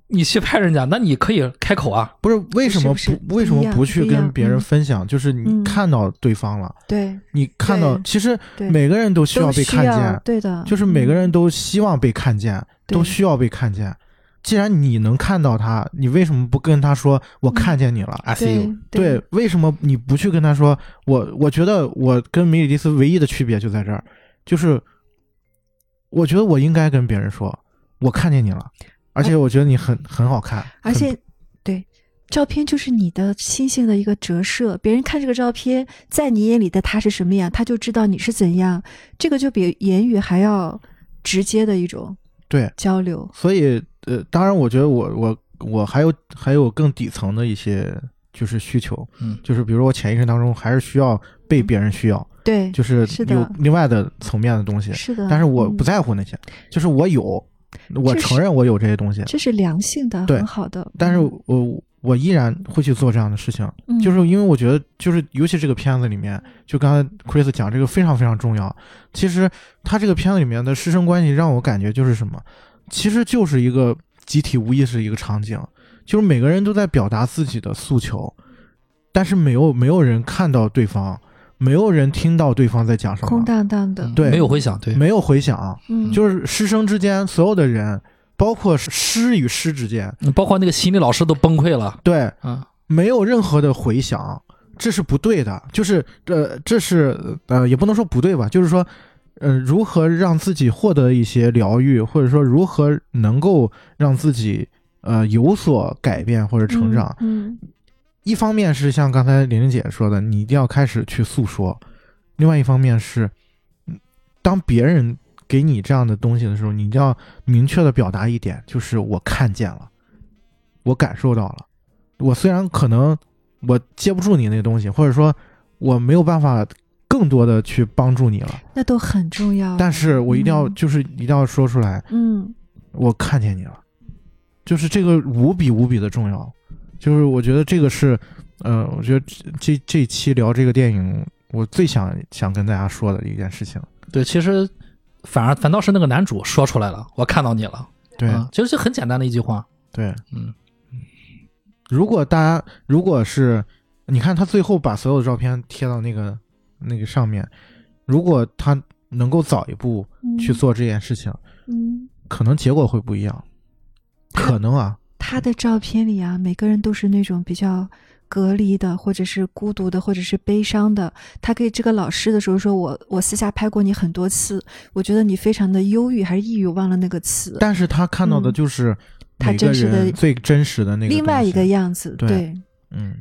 你去拍人家，那你可以开口啊。不是为什么不是不是为什么不去跟别人嗯分享？就是你嗯看到对方了，对你看到其实，每个人都需要被看见，对的，就是每个人嗯都希望被看见，都需要被看见。既然你能看到他，你为什么不跟他说我看见你了？I see you。对对，为什么你不去跟他说？我我觉得我跟梅里迪斯唯一的区别就在这儿，就是我觉得我应该跟别人说，我看见你了，而且我觉得你很很好看，而且对。照片就是你的心性的一个折射，别人看这个照片，在你眼里的他是什么样，他就知道你是怎样。这个就比言语还要直接的一种对，交流。所以呃，当然我觉得我我我还有还有更底层的一些就是需求，嗯就是比如我潜意识当中还是需要被别人需要，对，就是有另外的层面的东西，是的。但是我嗯不在乎那些，就是我有，我承认我有这些东西，这是良性的，对很好的。但是嗯我我依然会去做这样的事情，嗯就是因为我觉得，就是尤其这个片子里面，就刚才 Chris 讲这个非常非常重要。其实他这个片子里面的师生关系让我感觉就是什么，其实就是一个集体无意识的一个场景，就是每个人都在表达自己的诉求，但是没有没有人看到对方，没有人听到对方在讲什么。空，荡荡的，对。没有回响，对，没有回响，嗯，就是师生之间所有的人，包括师与师之间，包括那个心理老师都崩溃了。对，啊，没有任何的回响，这是不对的。就是呃，这是呃，也不能说不对吧，就是说，呃，如何让自己获得一些疗愈，或者说如何能够让自己呃有所改变或者成长。嗯，一方面是像刚才玲玲姐说的，你一定要开始去诉说；另外一方面是，嗯当别人给你这样的东西的时候，你一定要明确的表达一点，就是我看见了，我感受到了。我虽然可能我接不住你那个东西，或者说我没有办法更多的去帮助你了，那都很重要。但是我一定要嗯就是一定要说出来，嗯，我看见你了，就是这个无比无比的重要。就是我觉得这个是，呃，我觉得这这这一期聊这个电影，我最想想跟大家说的一件事情。对，其实反而反倒是那个男主说出来了，我看到你了。对、啊其实就很简单的一句话。对，嗯，如果大家如果是你看他最后把所有的照片贴到那个那个上面，如果他能够早一步嗯去，做这件事情，嗯，可能结果会不一样。可能啊，他的照片里啊，每个人都是那种比较隔离的，或者是孤独的，或者是悲伤的。他给这个老师的时候说：“我我私下拍过你很多次，我觉得你非常的忧郁还是抑郁，忘了那个词。但是他看到的嗯。就是他真实的最真实的那个另外一个样子，对。对，嗯，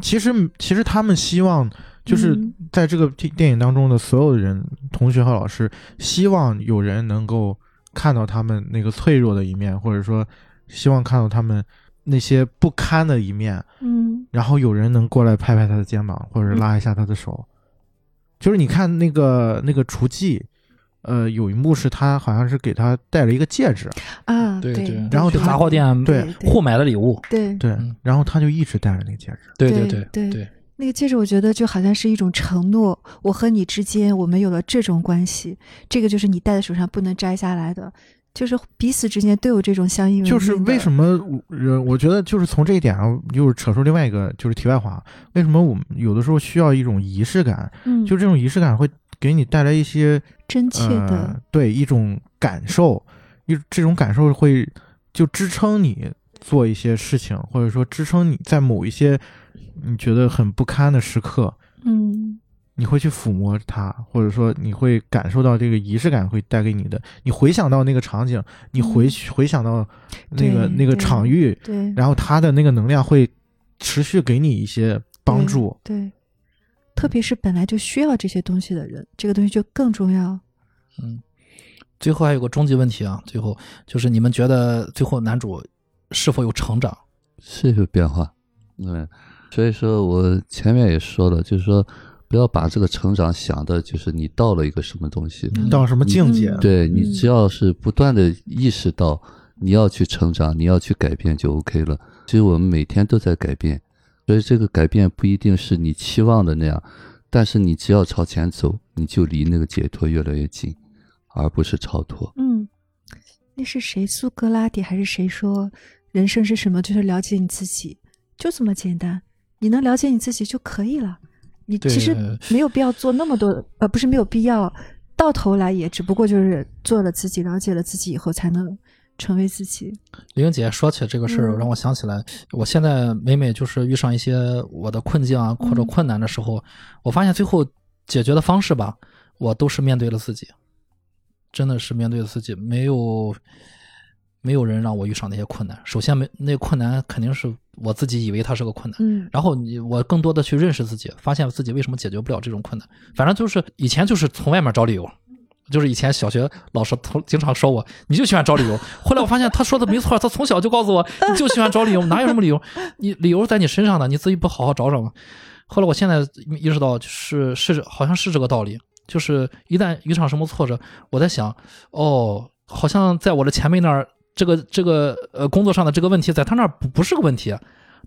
其实其实他们希望就是嗯。在这个电电影当中的所有人，同学和老师，希望有人能够看到他们那个脆弱的一面，或者说希望看到他们那些不堪的一面，嗯。然后有人能过来拍拍他的肩膀，或者拉一下他的手。就是你看那个那个厨妓，呃，有一幕是他好像是给他戴了一个戒指，啊，对对，然后去杂货店对。互买的礼物。对。对，嗯。然后他就一直戴着那个戒指。对对对对对，那个戒指，我觉得就好像是一种承诺，我和你之间我们有了这种关系，这个就是你戴在手上不能摘下来的，就是彼此之间都有这种相应。就是为什么人，我觉得就是从这一点上，又扯出另外一个就是题外话，为什么我们有的时候需要一种仪式感？嗯，就这种仪式感会给你带来一些真切的，呃、对一种感受，一这种感受会就支撑你做一些事情，或者说支撑你在某一些你觉得很不堪的时刻，嗯。你会去抚摸它，或者说你会感受到这个仪式感会带给你的。你回想到那个场景，你回去回想到那个那个场域，对，然后它的那个能量会持续给你一些帮助。对，特别是本来就需要这些东西的人，这个东西就更重要。嗯，最后还有个终极问题啊，最后就是你们觉得最后男主是否有成长？是有变化，嗯，所以说我前面也说了，就是说。不要把这个成长想的，就是你到了一个什么东西，到什么境界。对你只要是不断的意识到你要去成长，你要去改变就 OK 了。其实我们每天都在改变，所以这个改变不一定是你期望的那样，但是你只要朝前走，你就离那个解脱越来越近，而不是超脱。嗯，那是谁？苏格拉底还是谁说人生是什么？就是了解你自己，就这么简单。你能了解你自己就可以了。你其实没有必要做那么多，呃，不是没有必要，到头来也只不过就是做了自己，了解了自己以后，才能成为自己。玲玲姐说起这个事儿，让我想起来，我现在每每就是遇上一些我的困境啊或者困难的时候，我发现最后解决的方式吧，我都是面对了自己，真的是面对了自己，没有。没有人让我遇上那些困难。首先，没那困难肯定是我自己以为它是个困难。嗯。然后你我更多的去认识自己，发现自己为什么解决不了这种困难。反正就是以前就是从外面找理由，就是以前小学老师经常说我，你就喜欢找理由。后来我发现他说的没错，他从小就告诉我，你就喜欢找理由，哪有什么理由？你理由在你身上呢，你自己不好好找找吗？后来我现在意识到，是是好像是这个道理。就是一旦遇上什么挫折，我在想，哦，好像在我的前辈那儿。这个这个呃工作上的这个问题，在他那儿不不是个问题，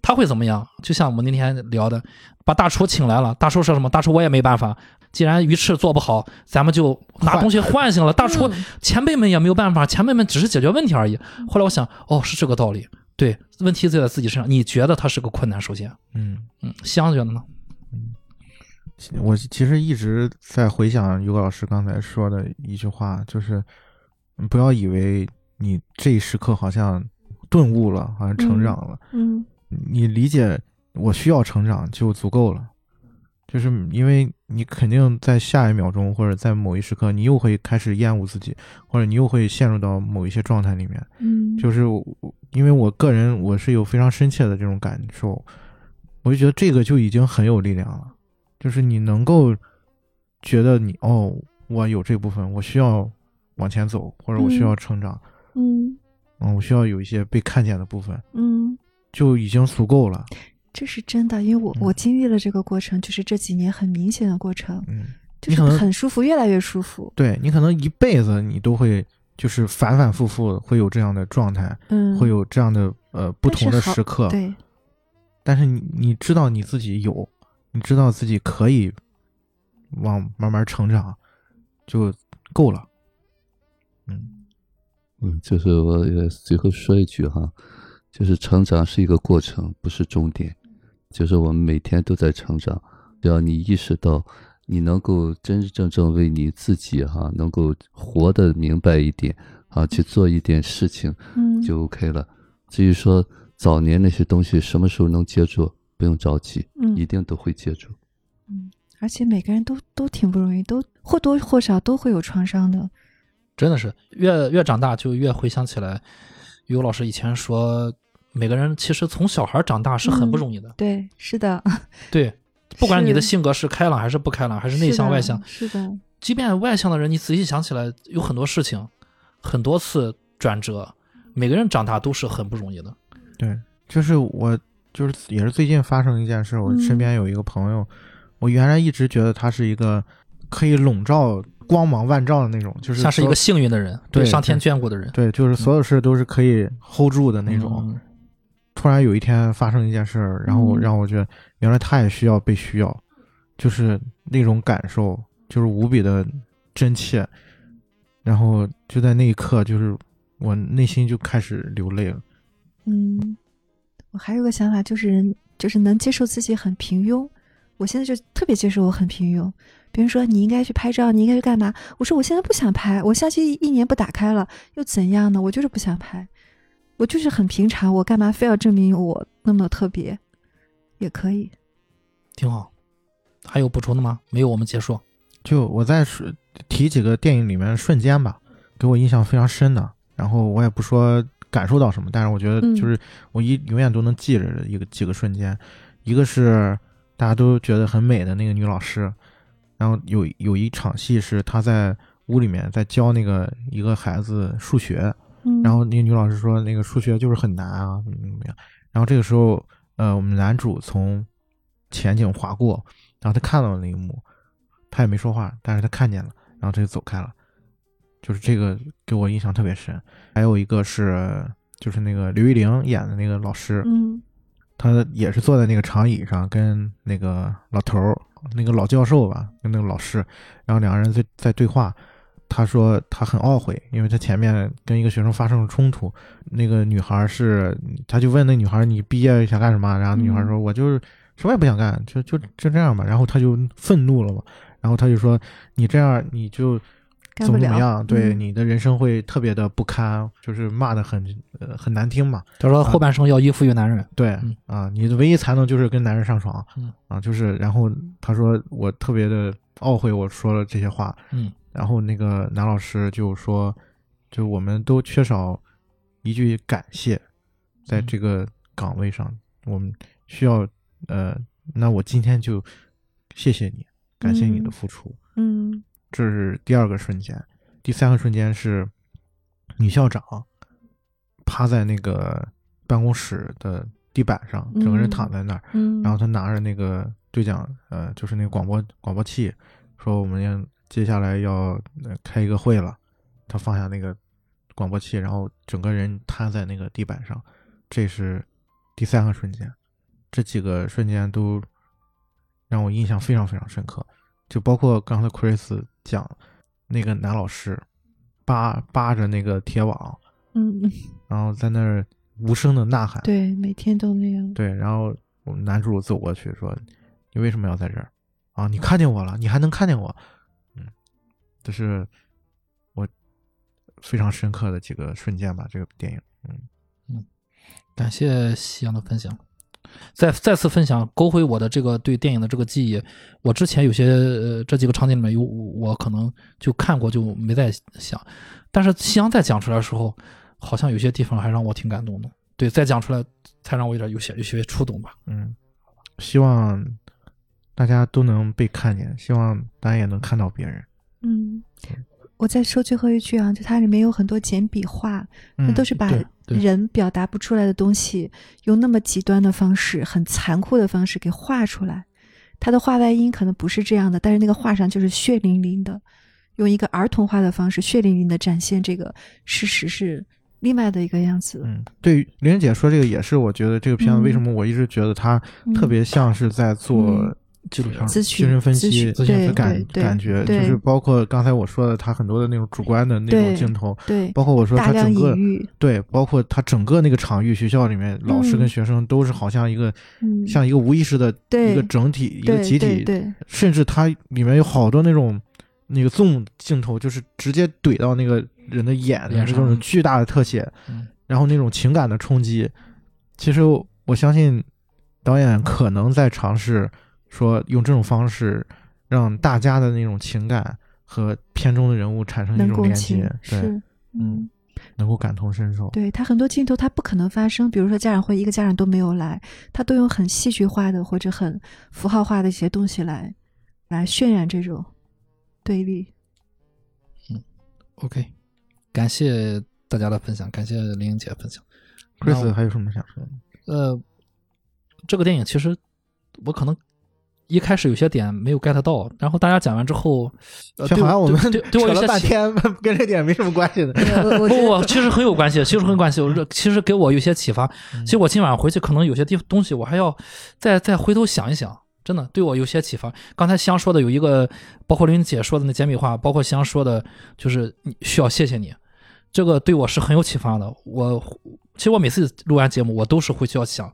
他会怎么样？就像我们那天聊的，把大厨请来了，大厨说什么？大厨我也没办法，既然鱼翅做不好，咱们就拿东西换行了。大厨前辈们也没有办法，前辈们只是解决问题而已。后来我想，哦，是这个道理，对，问题就在自己身上。你觉得他是个困难？首先，嗯嗯，香觉得呢？嗯，我其实一直在回想于老师刚才说的一句话，就是不要以为。你这一时刻好像顿悟了，好像成长了。嗯，你理解我需要成长就足够了，就是因为你肯定在下一秒钟或者在某一时刻，你又会开始厌恶自己，或者你又会陷入到某一些状态里面。嗯，就是因为我个人我是有非常深切的这种感受，我就觉得这个就已经很有力量了。就是你能够觉得你哦，我有这部分，我需要往前走，或者我需要成长。嗯，嗯，我需要有一些被看见的部分，嗯，就已经足够了。这是真的，因为我我经历了这个过程，就是这几年很明显的过程，嗯，就是很舒服，越来越舒服。对你可能一辈子你都会就是反反复复会有这样的状态，嗯，会有这样的呃不同的时刻，对。但是你你知道你自己有，你知道自己可以往慢慢成长，就够了，嗯。嗯，就是我也随后说一句哈，就是成长是一个过程，不是终点。就是我们每天都在成长，只要你意识到你能够真真正正为你自己哈，能够活得明白一点啊，去做一点事情，嗯，就 OK 了。至于说早年那些东西什么时候能接住，不用着急，嗯，一定都会接住。嗯，而且每个人都都挺不容易，都或多或少都会有创伤的。真的是越越长大就越回想起来，于老师以前说，每个人其实从小孩长大是很不容易的。对，是的，对，不管你的性格是开朗还是不开朗，还是内向外向，是的。即便外向的人，你仔细想起来，有很多事情，很多次转折，每个人长大都是很不容易的。对，就是我，就是也是最近发生一件事，我身边有一个朋友，我原来一直觉得他是一个可以笼罩。光芒万丈的那种，就是像是一个幸运的人，对上天眷顾的人，对，就是所有事都是可以 hold 住的那种。突然有一天发生一件事儿，然后让我觉得，原来他也需要被需要，就是那种感受，就是无比的真切。然后就在那一刻，就是我内心就开始流泪了。嗯，我还有个想法，就是人就是能接受自己很平庸。我现在就特别接受我很平庸。别人说你应该去拍照，你应该去干嘛？我说我现在不想拍，我相机一年不打开了又怎样呢？我就是不想拍，我就是很平常，我干嘛非要证明我那么特别？也可以，挺好。还有补充的吗？没有，我们结束。就我再说提几个电影里面瞬间吧，给我印象非常深的。然后我也不说感受到什么，但是我觉得就是我一永远都能记着的一个几个瞬间。一个是大家都觉得很美的那个女老师，然后有有一场戏是她在屋里面在教那个一个孩子数学，然后那个女老师说那个数学就是很难啊，怎么怎么样。然后这个时候，呃，我们男主从前景划过，然后他看到了那一幕。他也没说话，但是他看见了，然后他就走开了，就是这个给我印象特别深。还有一个是，就是那个刘玉玲演的那个老师，嗯，他也是坐在那个长椅上，跟那个老头儿，那个老教授吧，跟那个老师，然后两个人在在对话。他说他很懊悔，因为他前面跟一个学生发生了冲突。那个女孩是，他就问那女孩：“你毕业想干什么？”然后女孩说：“我就是什么也不想干，就就就这样吧。”然后他就愤怒了嘛。然后他就说：“你这样你就怎么怎么样？对你的人生会特别的不堪，就是骂的很呃很难听嘛。”他说：“后半生要依附于男人。”对啊，你的唯一才能就是跟男人上床。嗯啊，就是然后他说：“我特别的懊悔，我说了这些话。”嗯，然后那个男老师就说：“就我们都缺少一句感谢，在这个岗位上，我们需要呃，那我今天就谢谢你。”感谢你的付出，嗯，这是第二个瞬间，第三个瞬间是女校长趴在那个办公室的地板上，整个人躺在那儿，嗯，然后她拿着那个对讲，呃，就是那个广播广播器，说我们要接下来要开一个会了，他放下那个广播器，然后整个人瘫在那个地板上，这是第三个瞬间，这几个瞬间都。让我印象非常非常深刻，就包括刚才 Chris 讲那个男老师扒扒着那个铁网，嗯，然后在那儿无声的呐喊，对，每天都那样，对，然后我们男主走过去说：“你为什么要在这儿？啊，你看见我了，你还能看见我？”嗯，这是我非常深刻的几个瞬间吧，这个电影，嗯嗯，感谢夕阳的分享。再再次分享，勾回我的这个对电影的这个记忆。我之前有些呃这几个场景里面有我可能就看过，就没再想。但是夕阳再讲出来的时候，好像有些地方还让我挺感动的。对，再讲出来才让我有点有些有些触动吧。嗯，希望大家都能被看见，希望大家也能看到别人。嗯。我再说最后一句啊，就它里面有很多简笔画，那都是把人表达不出来的东西，用那么极端的方式、很残酷的方式给画出来。他的画外音可能不是这样的，但是那个画上就是血淋淋的，用一个儿童画的方式，血淋淋的展现这个事实是另外的一个样子。嗯，对，玲姐说这个也是，我觉得这个片子为什么我一直觉得它特别像是在做。纪录片、精神分析、对感感觉，就是包括刚才我说的，他很多的那种主观的那种镜头，对，包括我说他整个，对，包括他整个那个场域，学校里面老师跟学生都是好像一个，像一个无意识的一个整体，一个集体，对，甚至它里面有好多那种那个 zoom 镜头，就是直接怼到那个人的眼，脸上，这种巨大的特写，然后那种情感的冲击，其实我相信导演可能在尝试。说用这种方式让大家的那种情感和片中的人物产生一种连接，对，嗯，能够感同身受。对他很多镜头他不可能发生，比如说家长会一个家长都没有来，他都用很戏剧化的或者很符号化的一些东西来来渲染这种对立。嗯，OK，感谢大家的分享，感谢林英姐分享。Chris 还有什么想说的？呃，这个电影其实我可能。一开始有些点没有 get 到，然后大家讲完之后，就好像我们对我了半天 跟这点没什么关系的。不不，其实很有关系，其实很有关系。我其实给我有些启发。其实我今晚回去可能有些地东西我还要再再回头想一想，真的对我有些启发。刚才香说的有一个，包括林姐说的那简笔画，包括香说的，就是需要谢谢你。这个对我是很有启发的。我其实我每次录完节目，我都是会去要想，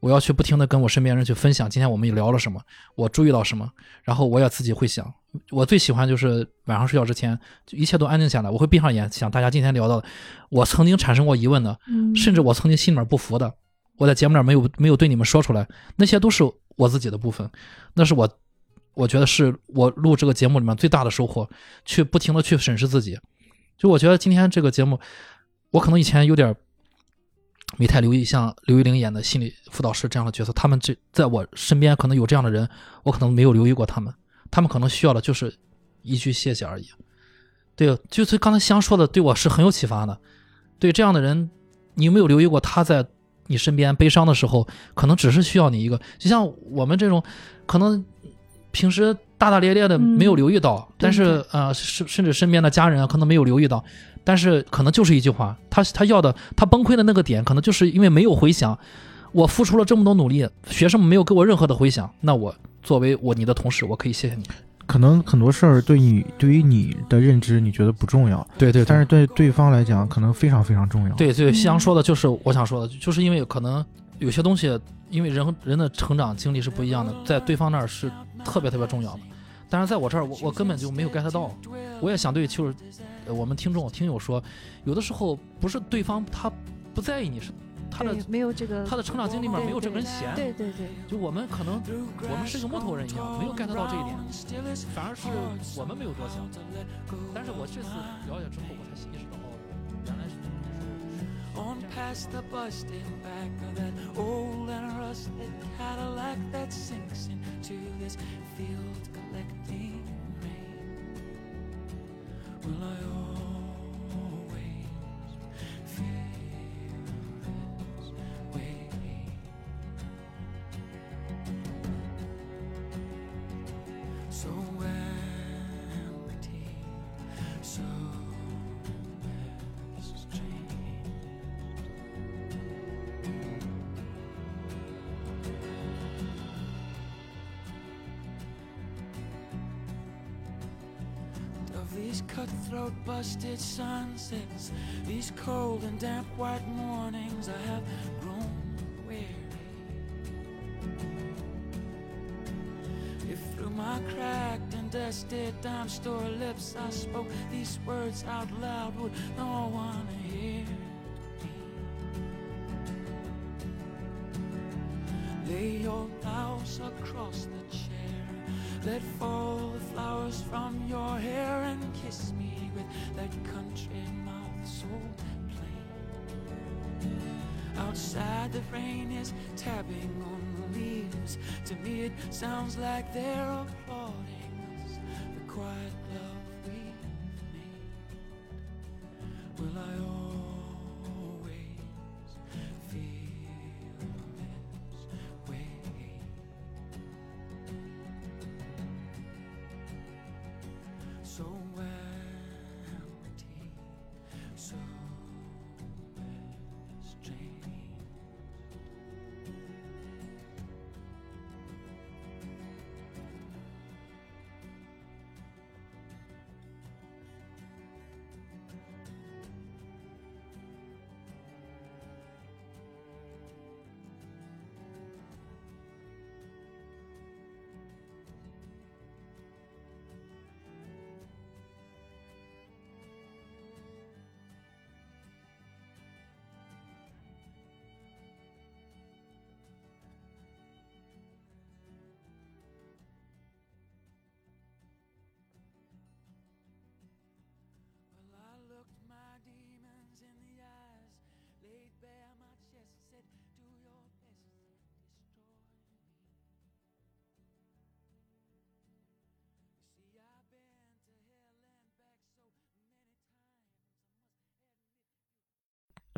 我要去不停的跟我身边人去分享，今天我们聊了什么，我注意到什么，然后我也自己会想。我最喜欢就是晚上睡觉之前，就一切都安静下来，我会闭上眼想大家今天聊到的，我曾经产生过疑问的，嗯甚至我曾经心里面不服的，我在节目里面没有没有对你们说出来，那些都是我自己的部分，那是我我觉得是我录这个节目里面最大的收获，去不停的去审视自己。就我觉得今天这个节目，我可能以前有点没太留意，像刘玉玲演的心理辅导师这样的角色，他们这在我身边可能有这样的人，我可能没有留意过他们，他们可能需要的就是一句谢谢而已。对，就是刚才香说的，对我是很有启发的。对这样的人，你有没有留意过他在你身边悲伤的时候，可能只是需要你一个，就像我们这种，可能平时大大咧咧的嗯没有留意到，但是对呃，甚甚至身边的家人啊，可能没有留意到，但是可能就是一句话，他他要的，他崩溃的那个点，可能就是因为没有回响。我付出了这么多努力，学生们没有给我任何的回响，那我作为我你的同事，我可以谢谢你。可能很多事儿对你对于你的认知你觉得不重要，对对但是对对方来讲可能非常非常重要。，对对，嗯西洋说的就是我想说的，就是因为可能有些东西，因为人人的成长经历是不一样的，在对方那儿是特别特别重要的，但是在我这儿，我我根本就没有 get 到。我也想对就是呃我们听众听友说，有的时候不是对方他不在意你，是他的没有这个他的成长经历里面没有这根弦。对对对，就我们可能我们是个木头人一样，没有 get 到这一点，反而是我们没有多想。但是我这次了解之后，我才意识到，哦，原来是这么回事。Will I always these cutthroat, busted sunsets, these cold and damp white mornings, I have grown weary. If through my cracked and dusted dime store lips I spoke these words out loud, would no one hear me? Lay your blouse across the chair. Let fall the flowers from your hair and kiss me with that country mouth so plain. Outside, the rain is tapping on the leaves. To me, it sounds like they're applauding us, the quiet love we've made. Will I always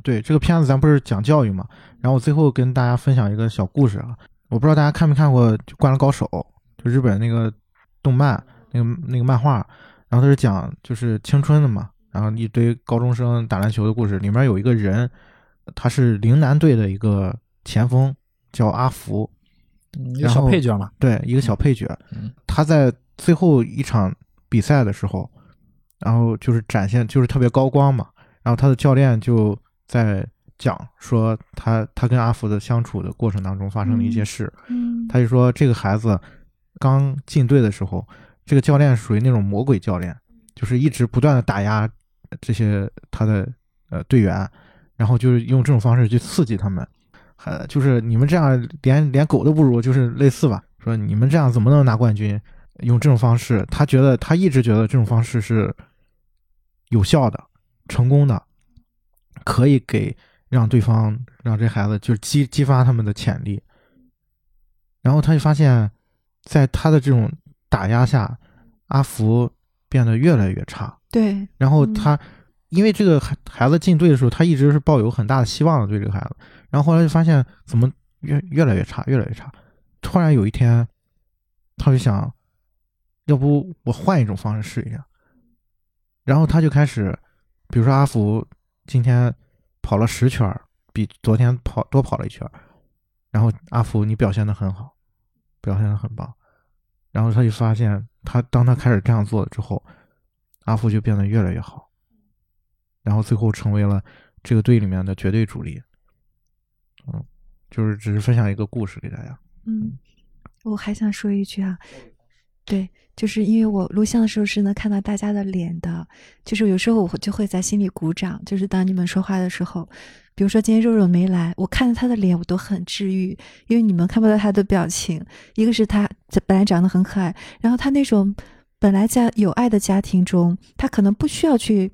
对这个片子咱不是讲教育嘛，然后我最后跟大家分享一个小故事啊，我不知道大家看没看过《灌篮高手》，就日本那个动漫那个那个漫画，然后它是讲就是青春的嘛，然后一堆高中生打篮球的故事，里面有一个人，他是陵南队的一个前锋，叫阿福，嗯一个小配角嘛，对，一个小配角，嗯他在最后一场比赛的时候，然后就是展现就是特别高光嘛，然后他的教练就在讲说他他跟阿福的相处的过程当中发生的一些事，嗯，他就说这个孩子刚进队的时候，这个教练属于那种魔鬼教练，就是一直不断的打压这些他的呃队员，然后就是用这种方式去刺激他们，还就是你们这样连连狗都不如，就是类似吧，说你们这样怎么能拿冠军？用这种方式，他觉得他一直觉得这种方式是有效的、成功的，可以给让对方让这孩子就是激激发他们的潜力。然后他就发现，在他的这种打压下，阿福变得越来越差。对，然后嗯他，因为这个孩孩子进队的时候，他一直是抱有很大的希望的对这个孩子，然后后来就发现怎么越越来越差，越来越差。突然有一天，他就想，要不我换一种方式试一下。然后他就开始，比如说阿福今天跑了十圈，比昨天跑多跑了一圈，然后阿福你表现的很好，表现的很棒。然后他就发现，他当他开始这样做了之后，阿福就变得越来越好，然后最后成为了这个队里面的绝对主力。嗯，就是只是分享一个故事给大家。嗯，我还想说一句啊，对，就是因为我录像的时候是能看到大家的脸的，就是有时候我就会在心里鼓掌，就是当你们说话的时候，比如说今天肉肉没来，我看到他的脸我都很治愈，因为你们看不到他的表情，一个是他本来长得很可爱，然后他那种本来在有爱的家庭中，他可能不需要去。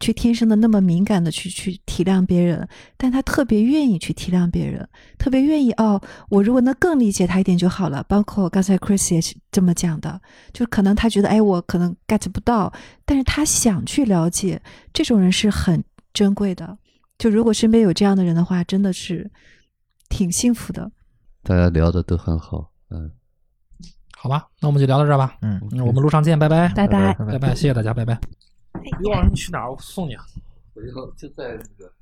去天生的那么敏感的去去体谅别人，但他特别愿意去体谅别人，特别愿意哦，我如果能更理解他一点就好了。包括刚才 Chris 也是这么讲的，就可能他觉得，哎，我可能 get 不到，但是他想去了解，这种人是很珍贵的。就如果身边有这样的人的话，真的是挺幸福的。大家聊的都很好，嗯，好吧，那我们就聊到这儿吧。嗯，那，我们路上见，拜拜，拜拜。拜拜，谢谢大家，拜拜。哎一会儿你去哪儿？我送你啊。我就就在那个。